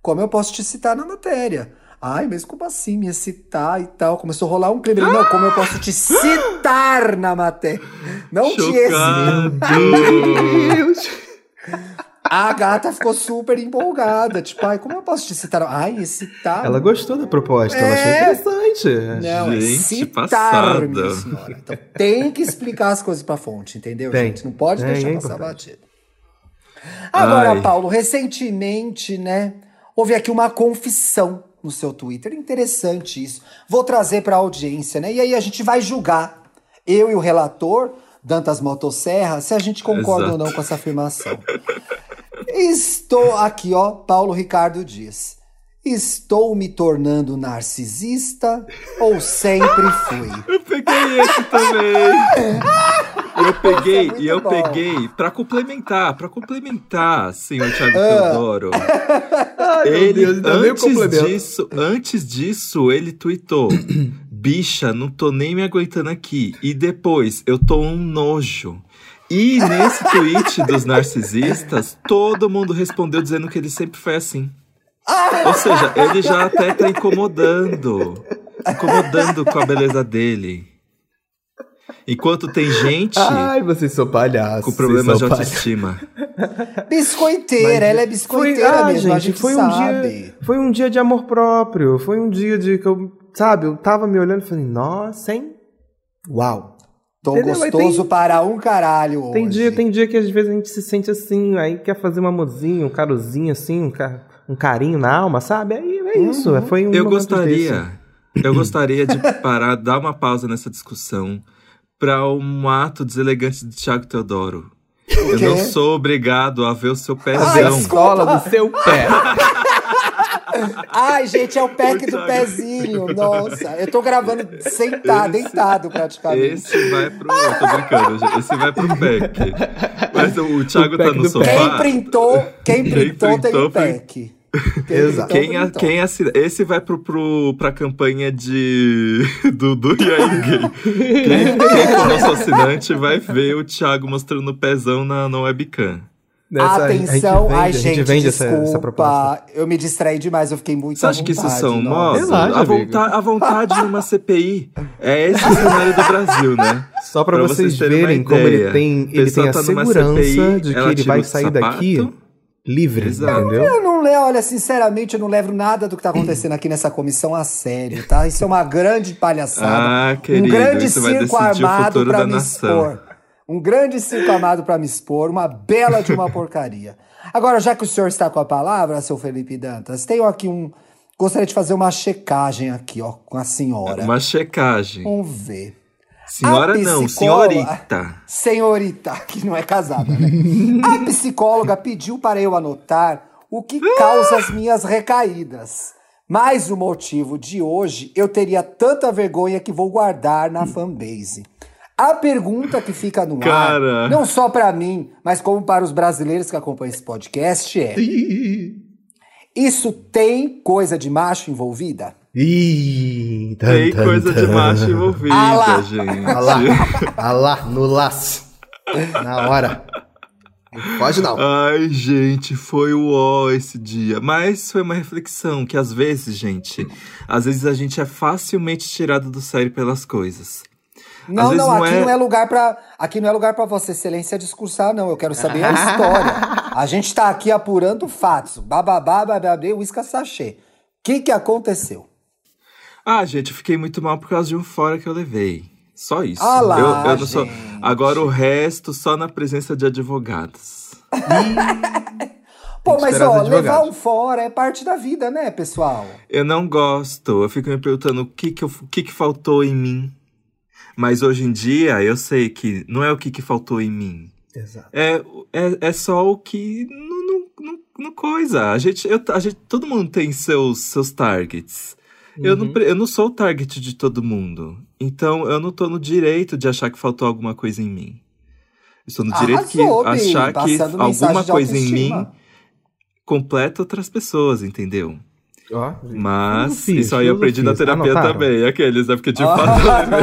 Como eu posso te citar na matéria? Ai, mas como assim me citar e tal? Começou a rolar um clima. Não, como eu posso te citar na matéria? Não te
Chocado!
Deus!
A gata ficou super empolgada. Tipo, ai, como eu posso te citar? Ai, excitar.
Ela gostou da proposta, ela achou
É.
interessante.
Não, é
Gente,
citar,
passada.
minha senhora. Então, tem que explicar as coisas pra fonte, entendeu,
Tem.
gente? Não pode
Tem,
deixar
é
passar
importante.
batido. Agora,
Ai.
Paulo, recentemente, né, houve aqui uma confissão no seu Twitter. Interessante isso. Vou trazer pra audiência, né? E aí a gente vai julgar, eu e o relator, Dantas Motosserra, se a gente concorda
Exato.
ou não com essa afirmação. Estou aqui, ó, Paulo Ricardo diz. Estou me tornando narcisista ou sempre fui?
Eu peguei esse também. Eu peguei,
muito
e eu
bom.
peguei pra complementar, pra complementar, senhor Thiago
Ah.
Teodoro. Ele, antes disso, antes disso, ele tweetou: Bicha, não tô nem me aguentando aqui. E depois, eu tô um nojo. E nesse tweet dos narcisistas, todo mundo respondeu dizendo que ele sempre foi assim. Ou seja, ele já até tá incomodando. Incomodando com a beleza dele. Enquanto tem gente
Ai, vocês são palhaços.
com problemas de autoestima.
Biscoiteira, ela é biscoiteira
ah,
mesmo, a
gente,
gente
foi um
sabe.
dia, foi um dia de amor próprio. Foi um dia de que eu, sabe, eu tava me olhando e falei, nossa, hein? Uau.
Tô
Entendeu?
Gostoso
tem-
para um caralho hoje.
Tem dia, tem dia que às vezes a gente se sente assim, aí quer fazer um amorzinho, um carozinho assim, um, ca- um carinho na alma, sabe? Aí é isso. Foi um
Eu
momento desse.
gostaria, eu gostaria de parar, dar uma pausa nessa discussão para um ato deselegante de Thiago Teodoro. Eu não sou obrigado a ver o seu
Ai,
pezão.
desculpa.
Sola do seu pé.
Ai, gente, é o pack
Ô,
do pezinho. Nossa, eu tô gravando sentado,
Esse-
deitado praticamente.
Esse vai pro. Eu tô brincando, gente. Esse vai pro pack. Mas o, Thiago
O
tá no sofá.
Quem printou, quem
Quem
printou tem
printou
o pack. Quem
Exato.
printou,
Quem, a,
printou.
quem assina, esse vai pro, pro, pra campanha de do, do E aí, gay. Quem, quem for nosso assinante vai ver o Thiago mostrando o pezão na, na webcam.
Nessa-
Atenção,
a
ai
gente
gente,
vende essa,
desculpa,
essa proposta.
eu me distraí demais, eu fiquei muito
Você
à
acha que isso
vontade,
são?
Relaxa,
A, vonta- a vontade de uma CPI. É esse o cenário do Brasil, né?
Só pra,
Pra
vocês,
vocês
verem como ele tem, ele tem a
tá
segurança
CPI,
de que ele vai sair
sapato.
daqui livre,
Exato.
entendeu?
Eu não levo, olha, sinceramente, eu não levo nada do que tá acontecendo aqui nessa comissão a sério, tá? Isso é uma grande palhaçada.
Ah,
um
querido,
grande
isso vai
circo armado
da
me
nação.
expor. Um grande circo armado pra me expor, uma bela de uma porcaria. Agora, já que o senhor está com a palavra, seu Felipe Dantas, tenho aqui um. Gostaria de fazer uma checagem aqui, ó, com a senhora.
Uma checagem.
Vamos ver.
Senhora não, senhorita.
Senhorita, que não é casada, né? A psicóloga pediu para eu anotar o que causa as minhas recaídas. Mas o motivo de hoje eu teria tanta vergonha que vou guardar na fanbase. A pergunta que fica no
Cara.
ar, não só para mim, mas como para os brasileiros que acompanham esse podcast é: isso tem coisa de macho envolvida?
Ih, tan,
Tem
tan,
coisa de
tan.
macho envolvida,
Ah lá.
gente.
Ah lá, ah no laço. Na hora. Não pode não.
Ai, gente, foi o ó esse dia. Mas foi uma reflexão que às vezes, gente, às vezes a gente é facilmente tirado do sério pelas coisas.
Não, não,
não
aqui
é-
não é lugar para aqui não é lugar para Vossa Excelência discursar, não. Eu quero saber a história. A gente tá aqui apurando fatos. Bababá, bababê, uísca sachê. O que que aconteceu?
Ah, gente, eu fiquei muito mal por causa de um fora que eu levei. Só isso.
Ah lá,
eu, eu não sou. Agora o resto só na presença de advogados.
Pô, mas ó, levar um fora é parte da vida, né, pessoal?
Eu não gosto. Eu fico me perguntando o que que, eu- o que que faltou em mim. Mas hoje em dia eu sei que não é o que que faltou em mim.
Exato.
É, é, é só o que não, não, não, não coisa. A gente, eu, a gente, todo mundo tem seus, seus targets. Eu, não, pre- eu não sou o target de todo mundo. Então eu não tô no direito de achar que faltou alguma coisa em mim. Eu estou no direito que
Arrasou, Bi,
achar que alguma
de
coisa em mim completa outras pessoas, entendeu?
Ó,
Mas
Filosofias,
isso aí eu aprendi na terapia
Anotaram?
também. Aqueles, é porque de
Ah.
fato eu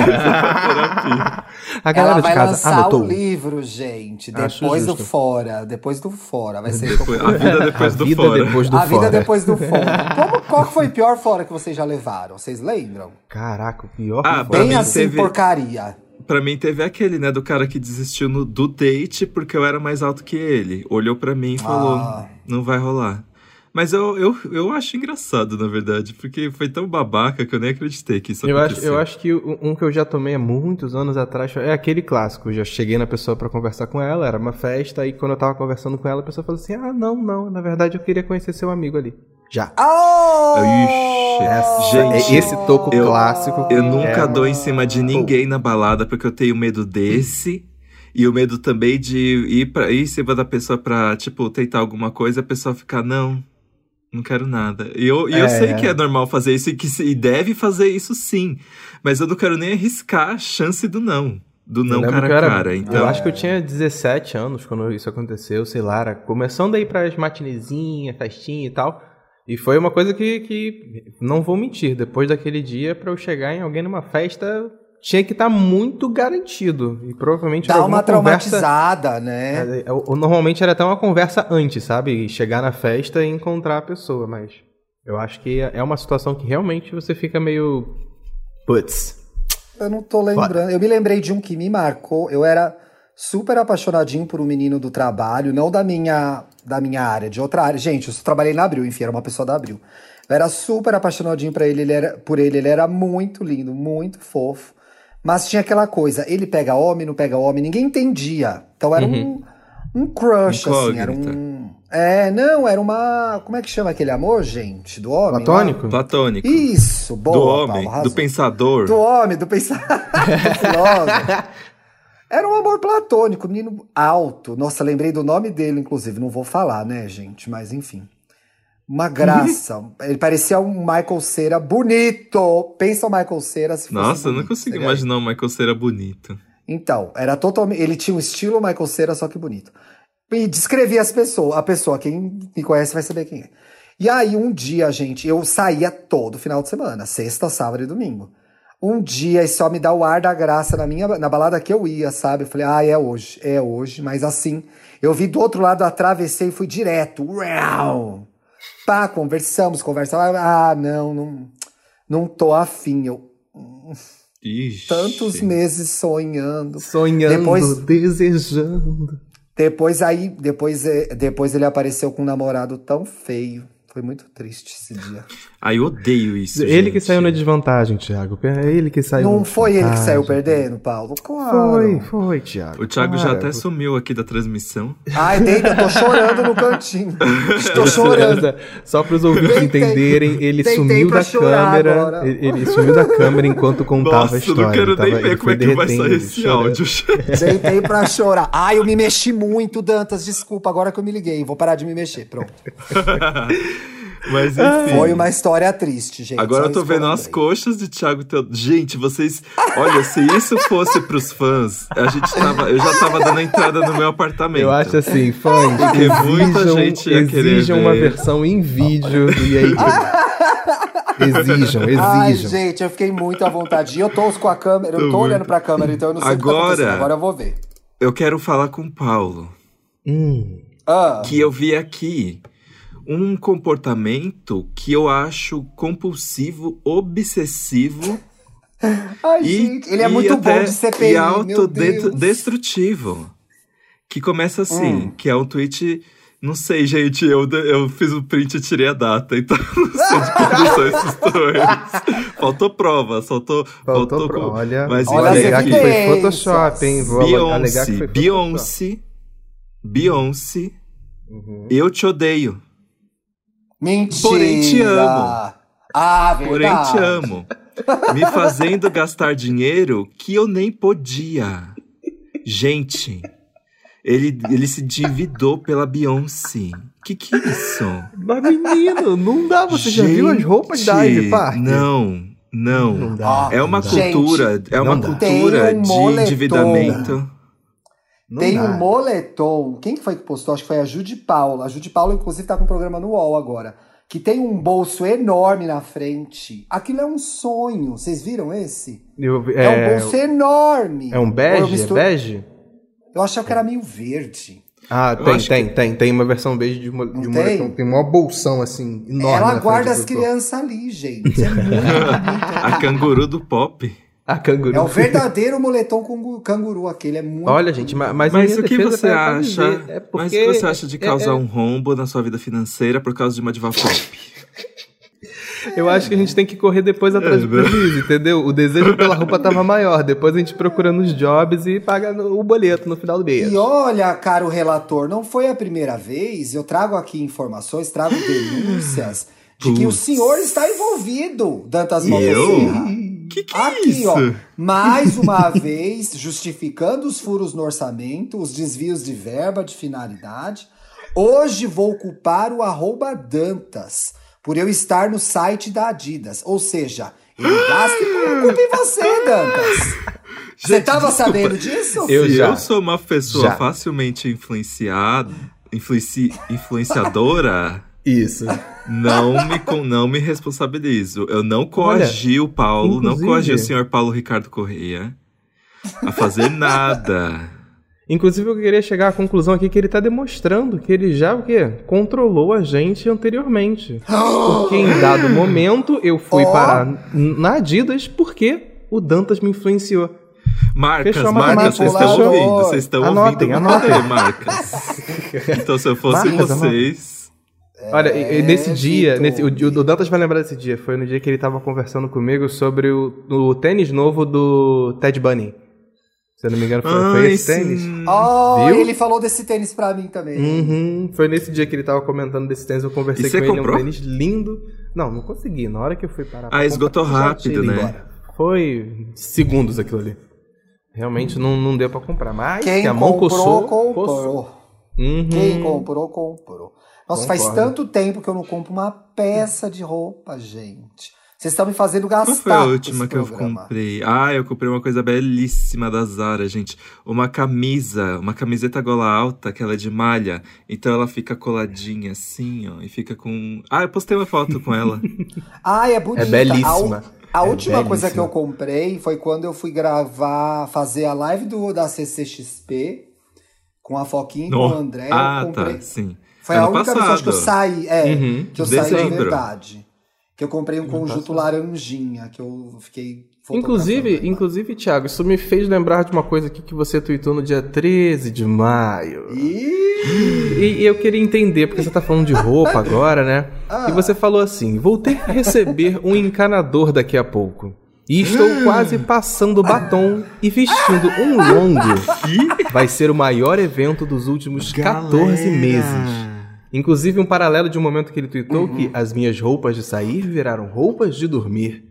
terapia.
A galera
Ela
de
vai
casa
lançar
anotou.
o livro, gente, depois do fora, depois do fora, vai ser
Depois- a vida depois
a
do
vida
fora.
depois do
a vida
fora.
depois do fora. Como, qual foi o pior fora que vocês já levaram? Vocês lembram?
Caraca, o pior
Ah, Pra
Bem assim,
teve-
porcaria.
pra mim teve aquele, né, do cara que desistiu no- do date porque eu era mais alto que ele. Olhou pra mim e falou:
Ah.
não vai rolar. Mas eu, eu, eu acho engraçado, na verdade, porque foi tão babaca que eu nem acreditei que isso
Eu acho,
aconteceu.
eu acho que um que eu já tomei há muitos anos atrás é aquele clássico. Eu já cheguei na pessoa pra conversar com ela, era uma festa, e quando eu tava conversando com ela, a pessoa falou assim: Ah, não, não, na verdade eu queria conhecer seu amigo ali. Já.
Oh!
Ixi,
Essa-
gente,
esse toco
eu-
clássico.
Eu nunca
é
dou em cima de ninguém na balada porque eu tenho medo desse. E o medo também de ir, pra, ir em cima da pessoa pra, tipo, tentar alguma coisa e a pessoa ficar, não, não quero nada. E eu, e eu
É,
sei
é.
que é normal fazer isso e que se- e deve fazer isso sim. Mas eu não quero nem arriscar a chance do não. Do
Eu
não cara a
eu era-
cara. Então,
Eu acho que eu tinha 17 anos quando isso aconteceu, sei lá, era começando a ir pras matinezinhas, festinha e tal. E foi uma coisa que, que não vou mentir, depois daquele dia, pra eu chegar em alguém numa festa, tinha que estar muito garantido. E provavelmente
Dá uma
conversa.
traumatizada, né?
É, Normalmente era até uma conversa antes, sabe? Chegar na festa e encontrar a pessoa, mas eu acho que é uma situação que realmente você fica meio. Putz.
Eu não tô lembrando. Eu me lembrei de um que me marcou. Eu era super apaixonadinho por um menino do trabalho, não da minha, da minha área, de outra área. Gente, eu só trabalhei na Abril, enfim, era uma pessoa da Abril. Eu era super apaixonadinho pra ele, ele era, por ele, ele era muito lindo, muito fofo. Mas tinha aquela coisa, ele pega homem, não pega homem, ninguém entendia. Então era um, um crush, assim, era um. É, não, era uma. Como é que chama aquele amor, gente? Do homem? lá?
Platônico?
platônico.
Isso, boa.
do
Paulo,
homem,
arrasou.
do pensador.
Do homem, do filósofo. Era um amor platônico, menino alto. Nossa, lembrei do nome dele, inclusive. Não vou falar, né, gente? Mas enfim. Uma graça. Ele parecia um Michael Cera bonito. Pensa o Michael Cera se fosse
Nossa, eu não consigo
seria
imaginar o Michael Cera bonito.
então, era totalmente. Ele tinha um estilo Michael Cera, só que bonito. E descrevia as pessoas. A pessoa, quem me conhece vai saber quem é. E aí, um dia, gente, eu saía todo final de semana, sexta, sábado e domingo. Um dia, esse homem dá o ar da graça na minha na balada que eu ia, sabe? Eu falei, ah, é hoje, é hoje. Mas assim, eu vi do outro lado, atravessei e fui direto. Uau! Pá, conversamos, conversamos. Ah, não, não, não tô afim. Eu,
Ixi.
tantos meses sonhando.
Sonhando,
Depois-
desejando.
Depois aí, depois, eh, depois ele apareceu com um namorado tão feio. Foi muito triste esse dia.
Ai, eu odeio isso.
Ele que
gente.
saiu na desvantagem, Thiago. É ele que saiu.
Não
na
foi ele que saiu perdendo, Paulo? Claro.
Foi, foi, Thiago.
O Thiago já
Para.
até sumiu aqui da transmissão.
Ai, deita, eu tô chorando no cantinho. Estou chorando.
Só para os ouvintes
Tentei-
entenderem, ele
tentei
sumiu da câmera.
agora.
Ele, ele sumiu da câmera enquanto contava
Nossa,
a
eu
história.
não quero
tava-
nem ver como
foi
é que vai
derretendo,
sair esse
chorando.
áudio.
Deitei pra chorar. Ai, eu me mexi muito, Dantas. Desculpa, agora que eu me liguei. Vou parar de me mexer. Pronto.
Mas enfim.
Foi uma história triste, gente.
Agora eu tô vendo as coxas de Thiago Teodoro. Gente, vocês. Olha, se isso fosse pros fãs, a gente tava. Eu já tava dando entrada no meu apartamento.
Eu acho assim, fãs,
Porque muita
exijam,
gente ia querer
exijam uma
ver.
versão em vídeo e aí. exijam,
Ai,
exijam.
gente, eu fiquei muito à vontade. E eu tô com a câmera, eu
Tô
tô olhando pra câmera, então eu não sei o que tá
Agora-.
Agora eu vou ver.
Eu quero falar com o Paulo.
Hum,
Ah,
Que eu vi aqui um comportamento que eu acho compulsivo, obsessivo
ai,
e,
gente, ele é muito
até-
bom de CPI,
e autodestrutivo. Que começa assim,
Hum.
que é um tweet. Não sei, gente, eu, eu fiz o print e tirei a data, então não sei de quando são esses dois. Faltou prova, faltou.
faltou
faltou
pro-
com-
Olha,
Mas
olha
alegar que foi. Photoshop, hein? Vou
Beyoncé. Beyoncé, Beyoncé,
Uhum.
eu te odeio.
Mentira.
Porém, te amo.
Ah, verdade.
Porém, te amo. Me fazendo gastar dinheiro que eu nem podia. Gente, ele, ele se endividou pela Beyoncé. Que que é isso?
Mas menino, não dá, você já viu as roupas da
Gente,
Ivy Park?
Não, não.
Não dá.
É uma
não dá.
Gente,
cultura, é uma
não dá.
cultura
Tem um
de
moletom.
endividamento.
Não
Tem
dá.
um moletom. Quem que foi que postou? Acho que foi a Judy Paula. A Judy Paula, inclusive, tá com um programa no UOL agora. Que tem um bolso enorme na frente. Aquilo é um sonho. Vocês viram esse?
Eu-
É,
é,
um bolso enorme.
é um bege? É bege?
Eu achava que era meio verde.
Ah,
Eu
tem,
acho
tem, tem. Tem uma versão bege de, mo- de
Não
moletom.
tem?
Tem uma bolsão assim, enorme.
Ela
na
guarda as crianças ali, gente. É muito.
A canguru do pop.
A canguru.
É o verdadeiro moletom com canguru, aquele é muito.
Olha, gente, ma- mas,
Mas o que você acha?
É
Mas o que você acha de
é-
causar
é-
um rombo na sua vida financeira por causa de uma diva pop?
Eu acho que a gente tem que correr depois atrás
É,
do
né?
prejuízo, entendeu? O desejo pela roupa tava maior. Depois a gente procura nos jobs e paga no- o boleto no final do mês.
E olha, caro relator, não foi a primeira vez. Eu trago aqui informações, trago denúncias de que o senhor está envolvido, Dantas
Eu? Que que é
Aqui,
isso?
ó, mais uma vez, justificando os furos no orçamento, os desvios de verba, de finalidade. Hoje vou culpar o arroba Dantas por eu estar no site da Adidas. Ou seja, ele gasta e culpa em você, Dantas. Você
Gente,
tava
desculpa.
sabendo disso?
Eu já.
eu sou uma pessoa
Já.
facilmente influenciada, influenci, influenciadora,
Isso.
não me, não me responsabilizo. Eu não coagi o Paulo, não
inclusive-
coagi o senhor Paulo Ricardo Correia a fazer nada.
Inclusive, eu queria chegar à conclusão aqui que ele tá demonstrando que ele já o quê? Controlou a gente anteriormente. Porque em dado momento eu fui
Ó.
parar na Adidas porque o Dantas me influenciou.
Marcas,
Fechou
marcas, vocês estão ouvindo, vocês estão
Anotem,
ouvindo
anotem.
cadê, marcas. Então, se eu fosse
Marcas,
vocês...
Olha, e nesse
É,
dia,
Vitor.
nesse, o, o Dantas vai lembrar desse dia, foi no dia que ele tava conversando comigo sobre o, o tênis novo do Ted Bunny. Se eu não me engano, foi, foi esse tênis.
Oh,
Viu?
ele falou desse tênis pra mim também.
Uhum, foi nesse dia que ele tava comentando desse tênis, eu conversei com
você
ele, é
comprou?
um tênis lindo. Não, não consegui, na hora que eu fui parar
Ah, esgotou rápido, né?
embora. Foi segundos aquilo ali. Realmente não, não deu pra comprar, mas
Quem
que a mão
comprou,
coçou,
comprou.
coçou. Uhum.
Quem comprou, comprou. Nossa, faz
Concordo.
tanto tempo que eu não compro uma peça de roupa, gente. Vocês estão me fazendo gastar.
Qual foi a última que eu comprei? Ah, eu comprei uma coisa belíssima da Zara, gente. Uma camisa, uma camiseta gola alta, que ela é de malha. Então ela fica coladinha assim, ó. E fica com. Ah, eu postei uma foto com ela.
Ai, é bonita.
É belíssima.
A, a
É
última coisa que
belíssima.
eu comprei foi quando eu fui gravar, fazer a live do, da CCXP com a Foquinha e com o André.
ah,
eu comprei.
tá, sim.
Foi
Ano
a única vez acho que eu
passado.
saí, é,
Uhum.
que eu saí de
Dezembro.
verdade. Que eu comprei um conjunto laranjinha, que eu fiquei
Inclusive, inclusive, Thiago, isso me fez lembrar de uma coisa aqui que você tweetou no dia 13 de maio. E, e eu queria entender, porque você tá falando de roupa agora, né?
Ah.
E você falou assim: vou ter que receber um encanador daqui a pouco. E estou quase passando o batom e vestindo um longo. Vai ser o maior evento dos últimos 14 meses. Inclusive, um paralelo de um momento que ele tweetou que as minhas roupas de sair viraram roupas de dormir.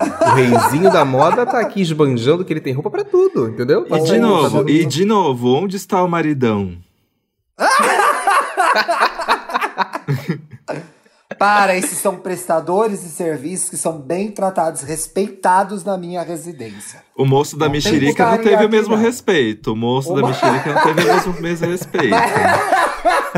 O reizinho da moda tá aqui esbanjando que ele tem roupa pra tudo, entendeu?
E de novo, e de novo, onde está o maridão?
para, esses são prestadores de serviços que são bem tratados, respeitados na minha residência.
O moço da
Não
mexerica não teve o mesmo
não.
respeito. O moço da
Uma-
mexerica não teve o mesmo, mesmo respeito.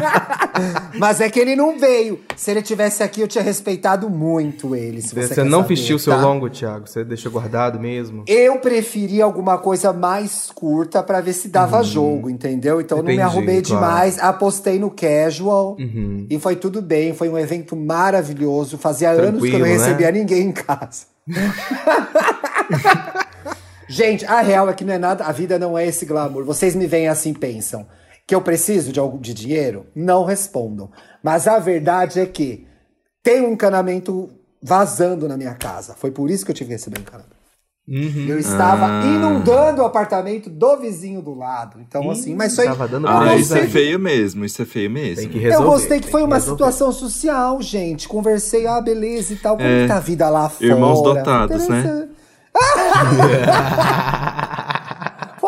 Mas é que ele não veio. Se ele tivesse aqui, eu tinha respeitado muito ele. Se você,
Você não
saber,
vestiu o seu
tá?
longo, Thiago? Você deixou guardado mesmo?
Eu preferi alguma coisa mais curta pra ver se dava jogo, entendeu? Então eu não me
Uhum. Entendi,
arrumei
claro.
demais, apostei no casual
Uhum.
e foi tudo bem. Foi um evento maravilhoso. Fazia anos que eu não
Tranquilo, né?
recebia ninguém em casa. Gente, a real é que não é nada, a vida não é esse glamour. Vocês me veem assim pensam que eu preciso de algum de dinheiro? Não respondam. Mas a verdade é que tem um encanamento vazando na minha casa. Foi por isso que eu tive que receber um encanamento.
Uhum.
Eu estava
Ah.
inundando o apartamento do vizinho do lado. Então, assim, mas isso aí.
Dando
Ah, isso é feio mesmo, isso é feio mesmo.
Tem que resolver.
eu gostei que foi uma
resolver.
situação social, gente. Conversei, ah, beleza e tal. Como
É.
que tá a vida lá fora?
Irmãos dotados, né?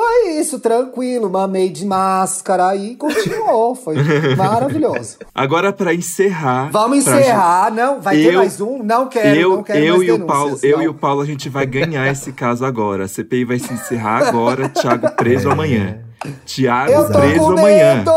Foi isso, tranquilo. Mamei de máscara e continuou. Foi maravilhoso.
Agora, pra encerrar.
Vamos
pra
encerrar. Não, vai ter
Eu-
mais um? Não quero,
eu,
não quero
eu
mais
e o Paulo, eu
não.
e o Paulo, a gente vai ganhar esse caso agora. A CPI vai se encerrar agora, Thiago preso amanhã. Thiago
Eu tô
preso
com
amanhã.
medo!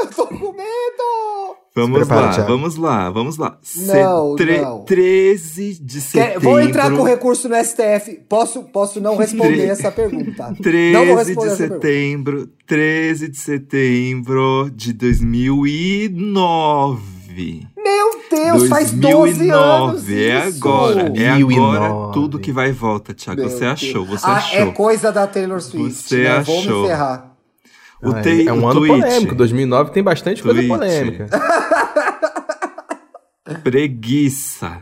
Eu tô com medo!
Vamos
prepara,
lá,
Thiago.
vamos lá, vamos lá.
Não,
tre-
não.
13 de
Quer-
setembro.
vou entrar com recurso no STF. Posso, posso não responder
Tre-
essa pergunta. não vou
13
responder
de
pergunta.
setembro, 13 de setembro de 2009.
Meu Deus, faz 12 anos.
2009, é
isso.
agora. É agora
2009.
tudo que vai e volta, Thiago.
Meu
Você
Deus.
achou, você
ah,
achou.
É coisa da Taylor Swift.
Você
né? Vou
achou.
me ferrar.
O
Ah,
te-
é um
o
ano
tweet,
polêmico. 2009 tem bastante coisa
Tweet.
polêmica.
Preguiça.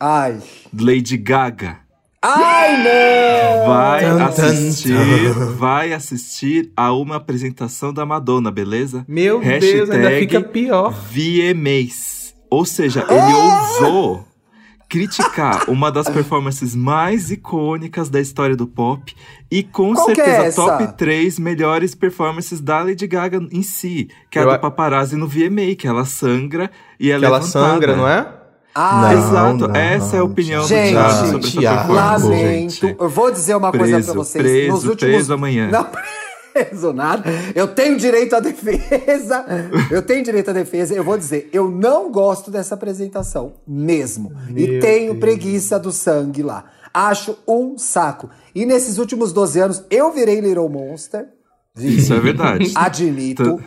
Ai.
Lady Gaga.
Ai, não!
Vai assistir, vai assistir a uma apresentação da Madonna, beleza?
Meu Deus,
Hashtag
ainda fica pior.
VMAs. Ou seja, ele ousou criticar uma das performances mais icônicas da história do pop e com
Qual é
certeza
essa?
top 3 melhores performances da Lady Gaga em si, que é a do paparazzi no VMA, que ela sangra e é
Que ela
levantada.
sangra, não é?
Ai,
Não,
Exato,
não,
essa é a opinião do
Gente,
Thiago sobre essa performance,
Lamento.
gente.
Eu vou dizer uma coisa
Preso,
pra vocês.
preso,
Nos últimos...
preso amanhã.
Não, preso nada. Eu tenho direito à defesa. Eu tenho direito à defesa. Eu vou dizer, eu não gosto dessa apresentação, mesmo. e
Meu
tenho
Deus.
preguiça do sangue lá. Acho um saco. E nesses últimos 12 anos, eu virei Little Monster.
Isso é verdade.
Admito.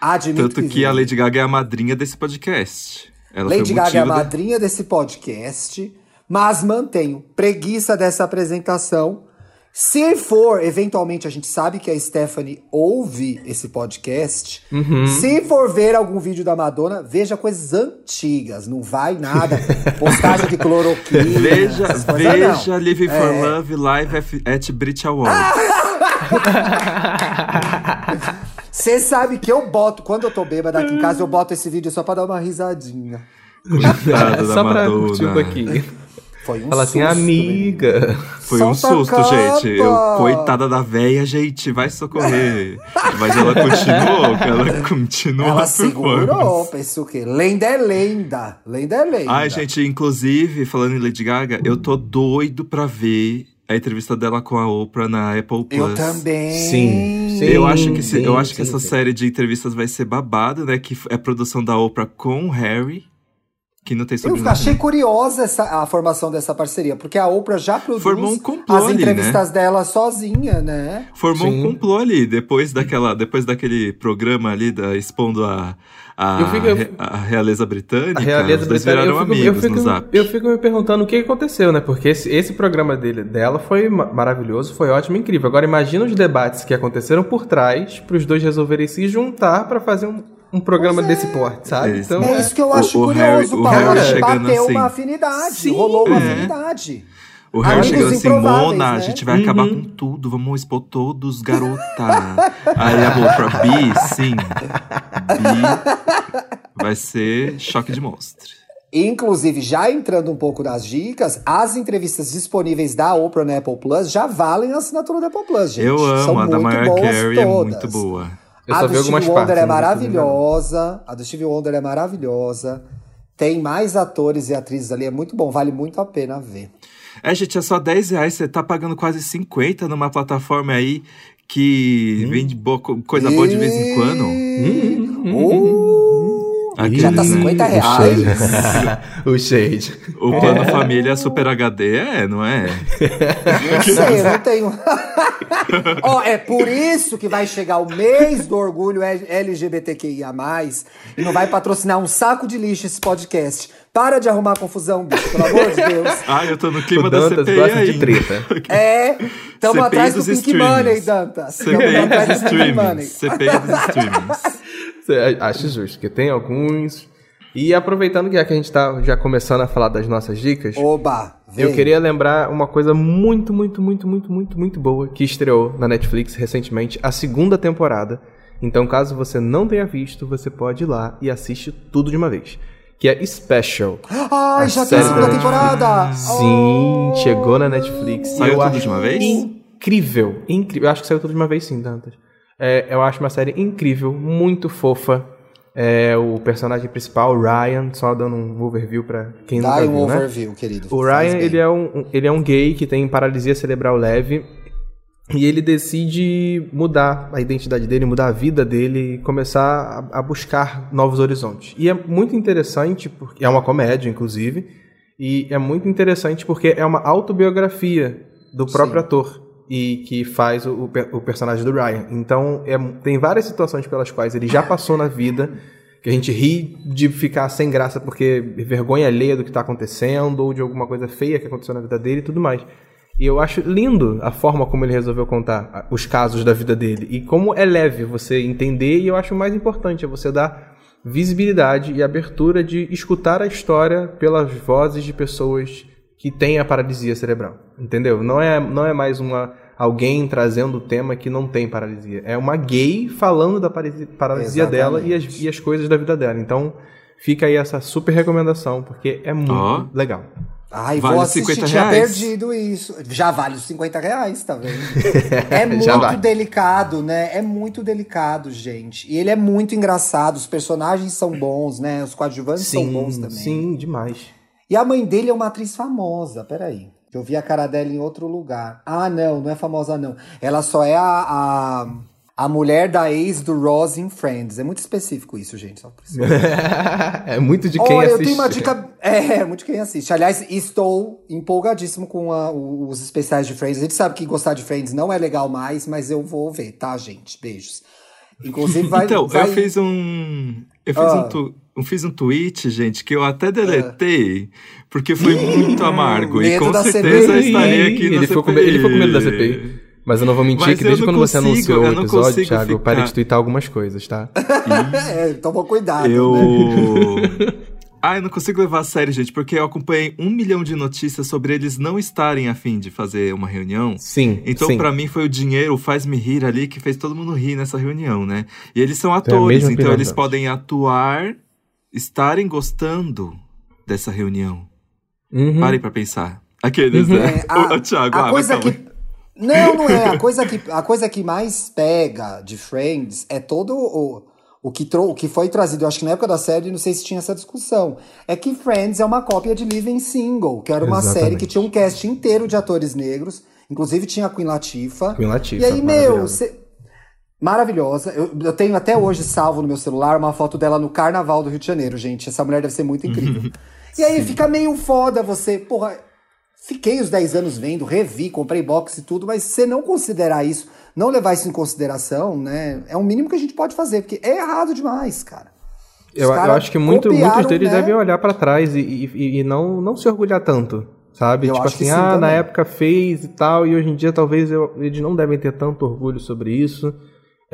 Admito
Tanto que
virei.
a Lady Gaga é a madrinha desse podcast. Ela
Lady Gaga é a madrinha desse podcast, mas mantenho preguiça dessa apresentação. Se for, eventualmente, a gente sabe que a Stephanie ouve esse podcast.
Uhum.
Se for ver algum vídeo da Madonna, veja coisas antigas. Não vai nada. Postagem de cloroquina.
Veja, veja
não.
Living for
É.
Love live at- Brit Awards.
Você sabe que eu boto, quando eu tô bêbada aqui em casa, eu boto esse vídeo só pra dar uma risadinha.
Coitada da
Só pra
Madonna.
curtir um pouquinho.
Foi um
Fala assim,
susto,
amiga.
Foi um
Solta a
susto, gente. Eu, coitada da véia, gente, vai socorrer. Mas ela continuou, que ela continuou
Ela segurou, pensou o quê? Lenda é lenda. Lenda é lenda.
Ai, gente, inclusive, falando em Lady Gaga, eu tô doido pra ver a entrevista dela com a Oprah na Apple Plus.
Eu também.
Sim, sim.
eu acho que, se- eu
sim,
acho que
sim,
essa
sim.
série de entrevistas vai ser babado, né? Que é produção da Oprah com o Harry, que não tem
Eu
sobrenome.
achei curiosa essa, a formação dessa parceria, porque a Oprah já produz
Formou um complô
as
ali,
entrevistas dela sozinha, né?
Formou
Sim.
um complô ali, depois daquela, depois daquele programa ali da, expondo a, a,
Eu fico- eu-
a realeza britânica.
A realeza britânica.
viraram
Eu fico, eu,
amigos
fico,
no zap.
eu fico me perguntando o que aconteceu, né? Porque esse, esse programa dele, dela foi ma- maravilhoso, foi ótimo, incrível. Agora imagina os debates que aconteceram por trás para os dois resolverem se juntar para fazer um, um programa desse porte, sabe?
Isso.
Então,
É isso que eu
O-
acho
o
curioso,
Harry- o
Paulo.
Harry
Acho que
chegando
bateu
assim.
uma afinidade,
Sim,
rolou uma
é.
afinidade.
O Harry
Amigos
chegando assim, Mona,
né?
a gente vai acabar
Uhum.
com tudo, vamos expor todos, garota. Aí a Oprah, Bi, sim. Bi vai ser choque de monstro.
Inclusive, já entrando um pouco nas dicas, as entrevistas disponíveis da Oprah na Apple Plus já valem a assinatura da Apple Plus, gente.
Eu amo,
São
a da Mariah
boas
Carey é
todas.
muito boa.
Eu
a
só
do
vi algumas
Steve
partes.
Wonder é
tudo, não.
maravilhosa. A do Steve Wonder é maravilhosa. Tem mais atores e atrizes ali, é muito bom, vale muito a pena ver.
É, gente, é só 10 reais, você tá pagando quase 50 numa plataforma aí que vende boa, co- coisa boa de vez em quando.
Uh,
Aqueles,
já tá
né?
50
O
reais.
shade. o shade.
O plano família Super HD é, não é?
Não sei, eu não tenho. Ó, é por isso que vai chegar o mês do orgulho LGBTQIA+, e não vai patrocinar um saco de lixo esse podcast. Para de arrumar confusão, bicho, pelo amor de Deus.
Ah, eu tô no clima
O
da
Dantas
CPI
gosta de treta.
É, tamo
CPI
atrás do
dos
Pink
streamings.
Money, Dantas.
CPI
atrás
dos
do Pink Money.
streamings. CPI dos streamings.
Acho justo, porque tem alguns. E aproveitando que que a gente tá já começando a falar das nossas dicas,
Oba,
eu
vem.
queria lembrar uma coisa muito, muito, muito, muito, muito, muito boa que estreou na Netflix recentemente, a segunda temporada. Então, caso você não tenha visto, você pode ir lá e assiste tudo de uma vez. Que é Special.
Ai,
A
já tem
série
a segunda
da
temporada.
Sim,
Oh.
chegou na Netflix.
Saiu
eu
tudo
acho
de uma vez?
Incrível, incrível. Eu acho que saiu tudo de uma vez sim, Dantas. É, eu acho uma série incrível, muito fofa. É, o personagem principal, o Ryan, só dando um overview pra quem
Dá
nunca viu,
um
né?
overview, querido.
O Ryan, ele é, um, um- ele é um gay que tem paralisia cerebral leve e ele decide mudar a identidade dele, mudar a vida dele e começar a, a buscar novos horizontes. E é muito interessante, porque é uma comédia, inclusive, e é muito interessante porque é uma autobiografia do próprio
Sim.
ator e que faz o, o per- o personagem do Ryan. Então, é- tem várias situações pelas quais ele já passou na vida Que a gente ri de ficar sem graça porque vergonha alheia do que tá acontecendo, ou de alguma coisa feia que aconteceu na vida dele e tudo mais. E eu acho lindo a forma como ele resolveu contar os casos da vida dele. E como é leve você entender, e eu acho mais importante é você dar visibilidade e abertura de escutar a história pelas vozes de pessoas que têm a paralisia cerebral. Entendeu? Não é, não é mais uma alguém trazendo o tema que não tem paralisia. É uma gay falando da paralisia, paralisia dela e as, e as coisas da vida dela. Então, fica aí essa super recomendação, porque é muito oh. legal.
Ai, vale vou assistir, 50 tinha reais. perdido isso. Já vale os 50 reais, tá vendo? É muito vale. delicado, né? É muito delicado, gente. E ele é muito engraçado, os personagens são bons, né? Os coadjuvantes sim, são bons também.
Sim, demais.
E a mãe dele é uma atriz famosa, peraí. Eu vi a cara dela em outro lugar. Ah, não, não é famosa, não. Ela só é a, a, a mulher da ex do Ross em Friends. É muito específico isso, gente. Só por isso.
é muito de quem
Olha,
assiste.
eu tenho uma dica. É, é muito de quem assiste. Aliás, estou empolgadíssimo com a, os especiais de Friends. A gente sabe que gostar de Friends não é legal mais, mas eu vou ver, tá, gente? Beijos. Inclusive, vai.
Então,
vai...
eu fiz um. Eu fiz ah. um. Tu eu fiz um tweet, gente, que eu até deletei, porque foi muito amargo. e com certeza CPI. estaria aqui
ele
na
ficou CPI. Com, ele ficou com medo da CPI. Mas eu não vou mentir Mas que desde quando consigo, você anunciou o episódio, Thiago, ficar... eu parei de twittar algumas coisas, tá?
é, toma cuidado.
Eu.
Né?
Ah, eu não consigo levar a sério, gente, porque eu acompanhei um milhão de notícias sobre eles não estarem afim de fazer uma reunião.
Sim.
Então, para mim, foi o dinheiro, faz-me rir ali, que fez todo mundo rir nessa reunião, né? E eles são atores, então eles podem atuar estarem gostando dessa reunião. Uhum. Parem pra pensar. Aqueles, uhum. né? É, a, o, Thiago,
a ah, coisa que Não, não é. A coisa, que, a coisa que mais pega de Friends é todo o, o, que, trou o que foi trazido. Eu acho que na época da série, não sei se tinha essa discussão. É que Friends é uma cópia de Living Single, que era uma Exatamente. série que tinha um cast inteiro de atores negros. Inclusive tinha a Queen Latifah.
Queen Latifah.
E aí, meu, cê, Maravilhosa. Eu, eu, tenho até hoje salvo no meu celular uma foto dela no Carnaval do Rio de Janeiro, gente. Essa mulher deve ser muito incrível. e aí Sim. fica meio foda você, porra. Fiquei os 10 anos vendo, revi, comprei box e tudo, mas você não considerar isso, não levar isso em consideração, né? É o mínimo que a gente pode fazer, porque é errado demais, cara.
Eu, eu, acho que muito, muitos deles né? devem olhar para trás e, e, e, não, não se orgulhar tanto, sabe? Eu tipo assim, ah, também. na época fez e tal, e hoje em dia talvez eu, eles não devem ter tanto orgulho sobre isso.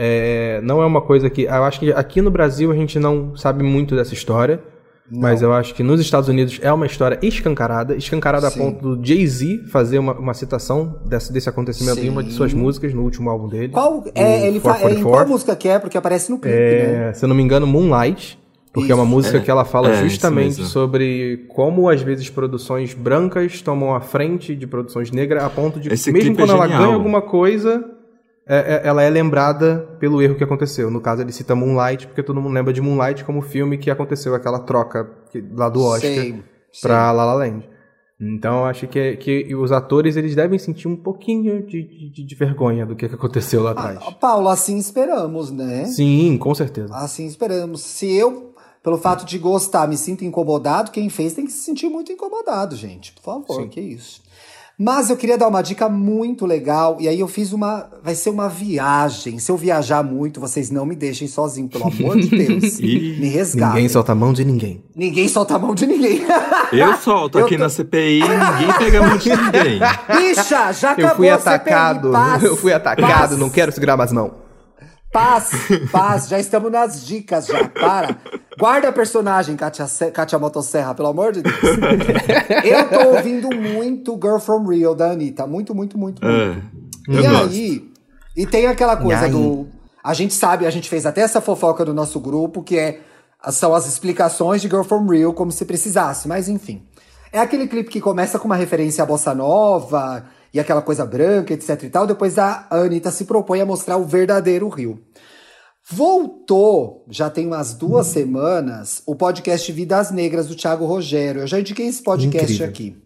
É, não é uma coisa que. Eu acho que aqui no Brasil a gente não sabe muito dessa história. Não. Mas eu acho que nos Estados Unidos é uma história escancarada, escancarada Sim. a ponto do Jay-Z fazer uma, uma citação desse, desse acontecimento Sim. em uma de suas músicas, no último álbum dele.
Qual, é, ele fa, é, em qual música que é? Porque aparece no clipe, é,
né? Se eu não me engano, Moonlight. Porque Isso. é uma música é. que ela fala é, justamente sobre como às vezes produções brancas tomam a frente de produções negras a ponto de Esse mesmo quando ela ganha alguma coisa, é, é, ela é lembrada pelo erro que aconteceu. No caso, ele cita Moonlight, porque todo mundo lembra de Moonlight como filme que aconteceu aquela troca lá do Oscar sei, pra La La Land. Então, acho que, que os atores eles devem sentir um pouquinho de, de, de vergonha do que aconteceu lá atrás.
Ah, Paulo, assim esperamos, né?
Sim, com certeza.
Assim esperamos. Se eu, pelo fato de gostar, me sinto incomodado, quem fez tem que se sentir muito incomodado, gente. Por favor, Sim. que isso. Mas eu queria dar uma dica muito legal, e aí eu fiz uma. Vai ser uma viagem. Se eu viajar muito, vocês não me deixem sozinho, pelo amor de Deus. me resgatem.
Ninguém solta a mão de ninguém.
Ninguém solta a mão de ninguém.
eu solto eu aqui tô... na CPI, ninguém pega a mão de ninguém.
Bicha, já acabou
eu fui atacado, CPI, paz, Eu fui atacado, paz. não quero segurar mais mão.
Paz, paz, já estamos nas dicas já, para. Guarda a personagem, Katia, Katia Motosserra, pelo amor de Deus. eu tô ouvindo muito Girl From Real da Anitta, muito, muito, muito, muito. É, e aí, e tem aquela coisa do... A gente sabe, a gente fez até essa fofoca do nosso grupo, que é são as explicações de Girl From Real, como se precisasse, mas enfim. É aquele clipe que começa com uma referência à bossa nova, e aquela coisa branca, etc e tal. Depois a Anitta se propõe a mostrar o verdadeiro Rio. Voltou, já tem umas duas semanas, o podcast Vidas Negras do Thiago Rogério. Eu já indiquei esse podcast Incrível. aqui.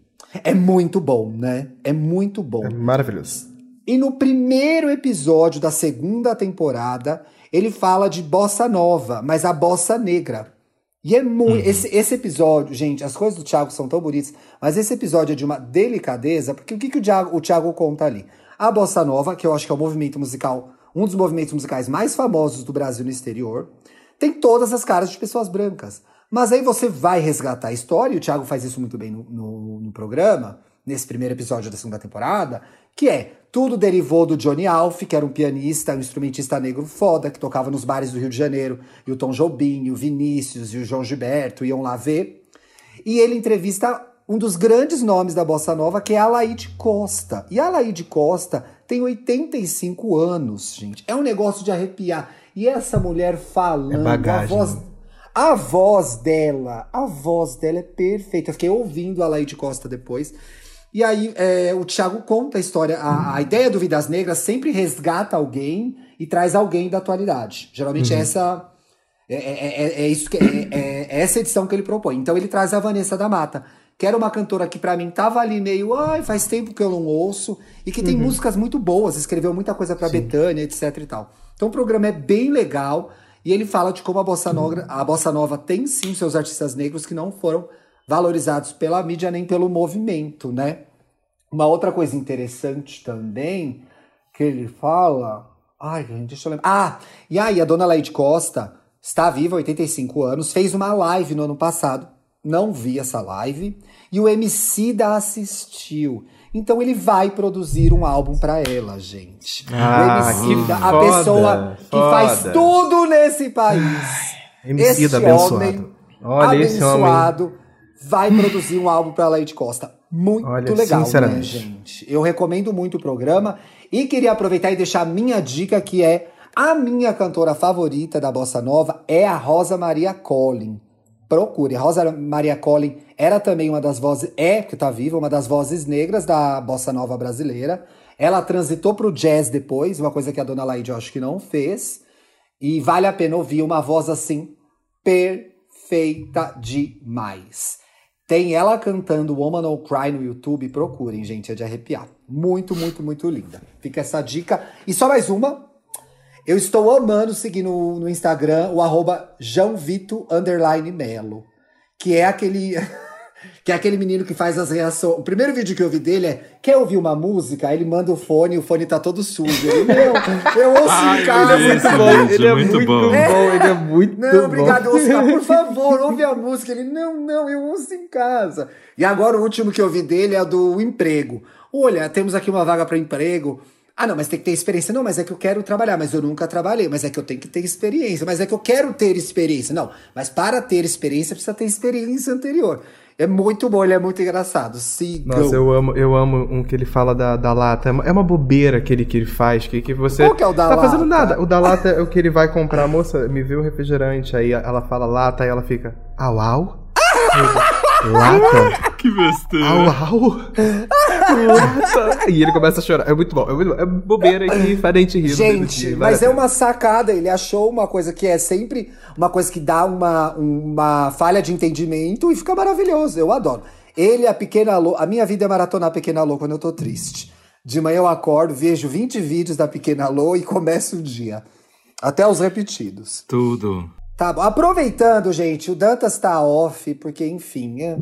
É muito bom, né? É muito bom. É
maravilhoso.
E no primeiro episódio da segunda temporada, ele fala de bossa nova, mas a bossa negra. E é muito. Uhum. Esse, esse episódio, gente, as coisas do Thiago são tão bonitas, mas esse episódio é de uma delicadeza, porque o que, que o, Thiago, o Thiago conta ali? A Bossa Nova, que eu acho que é o movimento musical, um dos movimentos musicais mais famosos do Brasil no exterior, tem todas as caras de pessoas brancas. Mas aí você vai resgatar a história, e o Thiago faz isso muito bem no, no, no programa, nesse primeiro episódio da segunda temporada, que é tudo derivou do Johnny Alf, que era um pianista, um instrumentista negro foda, que tocava nos bares do Rio de Janeiro, e o Tom Jobim, e o Vinícius, e o João Gilberto iam lá ver. E ele entrevista um dos grandes nomes da bossa nova, que é a Laide Costa. E a Laide Costa tem 85 anos, gente. É um negócio de arrepiar. E essa mulher falando,
É bagagem,
a voz
né?
a voz dela, a voz dela é perfeita. Eu fiquei ouvindo a Laide Costa depois. E aí é, o Thiago conta a história. A, a ideia do Vidas Negras sempre resgata alguém e traz alguém da atualidade. Geralmente é essa. É, é- é- é isso que, é, é- é essa edição que ele propõe. Então ele traz a Vanessa da Mata, que era uma cantora que pra mim tava ali meio, ai, faz tempo que eu não ouço, e que tem músicas muito boas, escreveu muita coisa pra Betânia, etc e tal. Então o programa é bem legal. E ele fala de como a bossa, nova, a bossa nova tem sim seus artistas negros que não foram valorizados pela mídia nem pelo movimento, né? Uma outra coisa interessante também que ele fala. Ai, gente, deixa eu lembrar. Ah, e aí, a dona Leide Costa está viva, 85 anos, fez uma live no ano passado. Não vi essa live. E o MC da assistiu. Então ele vai produzir um álbum pra ela, gente.
Ah,
o
que
Emicida, a
foda,
pessoa que
foda.
faz tudo nesse país.
MC da abençoado. Olha esse homem.
Vai produzir um álbum pra Leite Costa. Muito
Olha,
legal, né, gente? Eu recomendo muito o programa e queria aproveitar e deixar a minha dica que é a minha cantora favorita da bossa nova é a Rosa Maria Collin. Procure. A Rosa Maria Collin era também uma das vozes, é, porque tá viva, uma das vozes negras da bossa nova brasileira. Ela transitou pro jazz depois, uma coisa que a dona Laide eu acho que não fez. E vale a pena ouvir uma voz assim perfeita demais. Tem ela cantando Woman All Cry no YouTube, procurem, gente, é de arrepiar. Muito, muito, muito linda. Fica essa dica. E só mais uma. Eu estou amando seguir no, no Instagram o arroba Melo. Que é aquele. que é aquele menino que faz as reações. O primeiro vídeo que eu vi dele é: quer ouvir uma música? Aí ele manda o fone e o fone tá todo sujo. Ele, meu, eu ouço
Ai,
em casa.
ele é bom,
vídeo."
ele é
muito
muito,
bom.
bom. ele é muito
Não,
bom.
obrigado, Oscar. Por favor, ouve a música. Ele, não, não, eu ouço em casa. E agora o último que eu vi dele é do emprego. Olha, temos aqui uma vaga para emprego. Ah, não, mas tem que ter experiência. Não, mas é que eu quero trabalhar, mas eu nunca trabalhei. Mas é que eu tenho que ter experiência. Mas é que eu quero ter experiência. Não, mas para ter experiência precisa ter experiência anterior. É muito bom, ele é muito engraçado. Sigam.
Nossa, eu amo, eu amo um que ele fala da, da lata. É uma- É bobeira aquele que ele faz, que, que você.
Qual que é o da
tá fazendo
lata?
nada. O da lata é o que ele vai comprar. Moça, me vê o refrigerante. Aí ela fala lata, aí ela fica. Au, au? Lata?
Que besteira.
Au, au? Lata? E ele começa a chorar. É muito bom. É, muito bom. é bobeira que faz a gente rir.
Gente, mas é uma sacada. Ele achou uma coisa que é sempre uma coisa que dá uma, uma falha de entendimento e fica maravilhoso. Eu adoro. Ele, a pequena Lô. A minha vida é maratonar a pequena Lô quando eu tô triste. De manhã eu acordo, vejo 20 vídeos da pequena Lô e começo o dia. Até os repetidos.
Tudo.
Tá bom. Aproveitando, gente, o Dantas tá off, porque, enfim, é-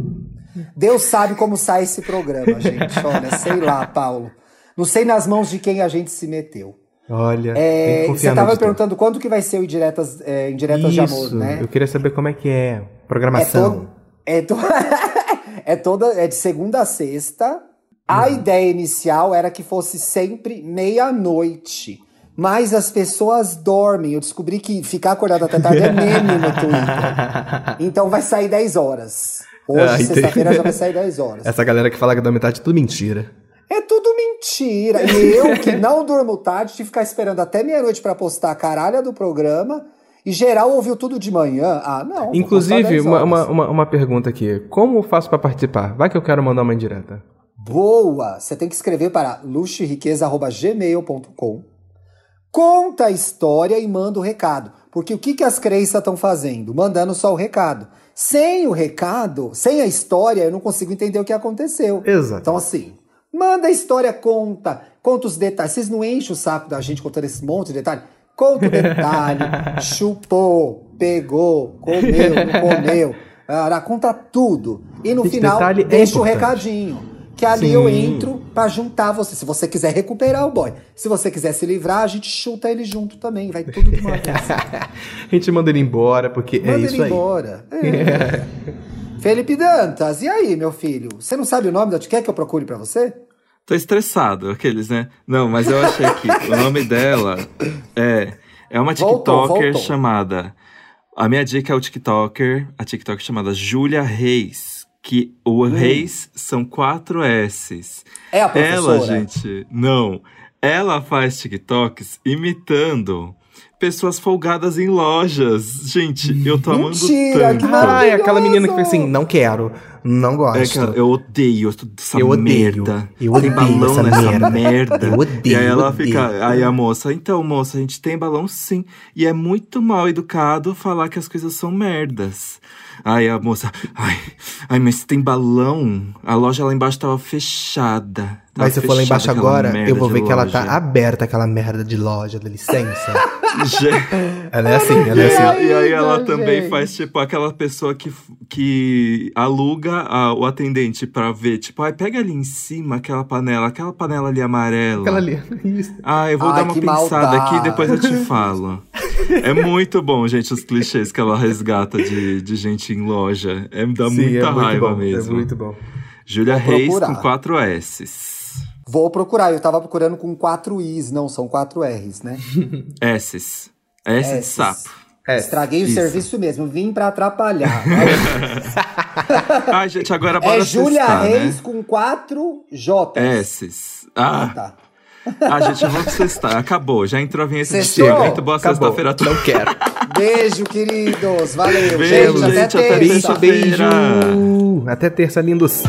Deus sabe como sai esse programa, gente. Olha, sei lá, Paulo. Não sei nas mãos de quem a gente se meteu.
Olha,
É, você tava perguntando quando que vai ser o Indiretas, é, Indiretas de Amor,
Isso,
né?
Eu queria saber como é que é.
É,
Programação.
todo, é, to- é toda é de segunda a sexta. A
Uhum.
ideia inicial era que fosse sempre meia-noite. Mas as pessoas dormem. Eu descobri que ficar acordado até tarde é meme no Twitter. Então vai sair 10 horas. Hoje,
Ah,
sexta-feira, já vai sair 10 horas.
Essa galera que fala que da metade é tudo mentira.
É tudo mentira. E eu, que não durmo tarde, tive que ficar esperando até meia-noite pra postar a caralha do programa. E geral ouviu tudo de manhã. Ah, não.
Inclusive,
10
uma, uma, uma, pergunta aqui. Como eu faço pra participar? Vai que eu quero mandar uma indireta.
Boa! Você tem que escrever para luxoriqueza.gmail.com. Conta a história e manda o recado. Porque o que, que as crenças estão fazendo? Mandando só o recado. Sem o recado, sem a história, eu não consigo entender o que aconteceu.
Exato.
Então, assim, manda a história, conta. Conta os detalhes. Vocês não enchem o saco da gente contando esse monte de detalhe? Conta o detalhe. chupou, pegou, comeu, não comeu. Ah, conta tudo. E no
Esse
final,
é
deixa o recadinho. Que ali
Sim.
eu entro pra juntar você. Se você quiser recuperar o boy. Se você quiser se livrar, a gente chuta ele junto também. Vai tudo de uma vez.
a gente manda ele embora, porque
Manda
é isso
ele
aí.
embora. É. Felipe Dantas, e aí, meu filho? Você não sabe o nome da Quer que eu procure pra você?
Tô estressado, aqueles, né? Não, mas eu achei que o nome dela é. É uma
Voltou,
TikToker
voltou.
chamada. A minha dica é o TikToker, a TikToker chamada Júlia Reis. Que o Reis são quatro S's.
É a professora?
Ela, gente, não. Ela faz TikToks imitando pessoas folgadas em lojas. Gente, eu tô amando
Mentira,
tanto.
que
Ah, é aquela menina que fez assim, não quero, não
É
gosto.
que eu odeio essa
Eu odeio.
merda.
Eu
tem
odeio
balão
essa
nessa
merda.
merda.
Eu odeio,
E aí ela
odeio.
fica. Aí a moça, então, moça, a gente tem balão sim. E é muito mal educado falar que as coisas são merdas. Aí a moça, ai, ai, mas tem balão? A loja lá embaixo tava fechada. Tava
Mas se eu for lá embaixo agora, eu vou ver que ela
loja.
tá aberta, aquela merda de loja, dá licença.
Gente,
ela é assim, ela
E
é assim.
e aí ela
Ainda,
também
gente.
faz, tipo, aquela pessoa que, que aluga a- o atendente pra ver, tipo, ai, pega ali em cima aquela panela, aquela panela ali amarela.
Aquela ali. Isso.
Ah, eu vou
Ai,
dar uma pensada
maldade.
aqui depois eu te falo. é muito bom, gente, os clichês que ela resgata de, de gente em loja. É, dá
Sim,
muita
é muito
raiva
bom,
mesmo.
É muito bom.
Júlia Reis
procurar.
com quatro S's.
Vou procurar, eu tava procurando com quatro Is, não, são quatro R's, né?
S's. S de
S's.
sapo.
É,
Estraguei o
isso.
serviço mesmo, vim pra atrapalhar.
Ai, gente, agora bora
é Júlia
cestar,
Reis
né?
com quatro J.
S's. Ah,
Tá.
ah, gente, vamos cestar. Acabou, já entrou a vinheta de
Cestou?
encerramento. Boa sexta-feira a todos.
Não quero.
Beijo, queridos. Valeu.
Beijo,
gente, até
gente, até
terça.
Beijo,
terça-feira.
beijo. Até terça, lindos.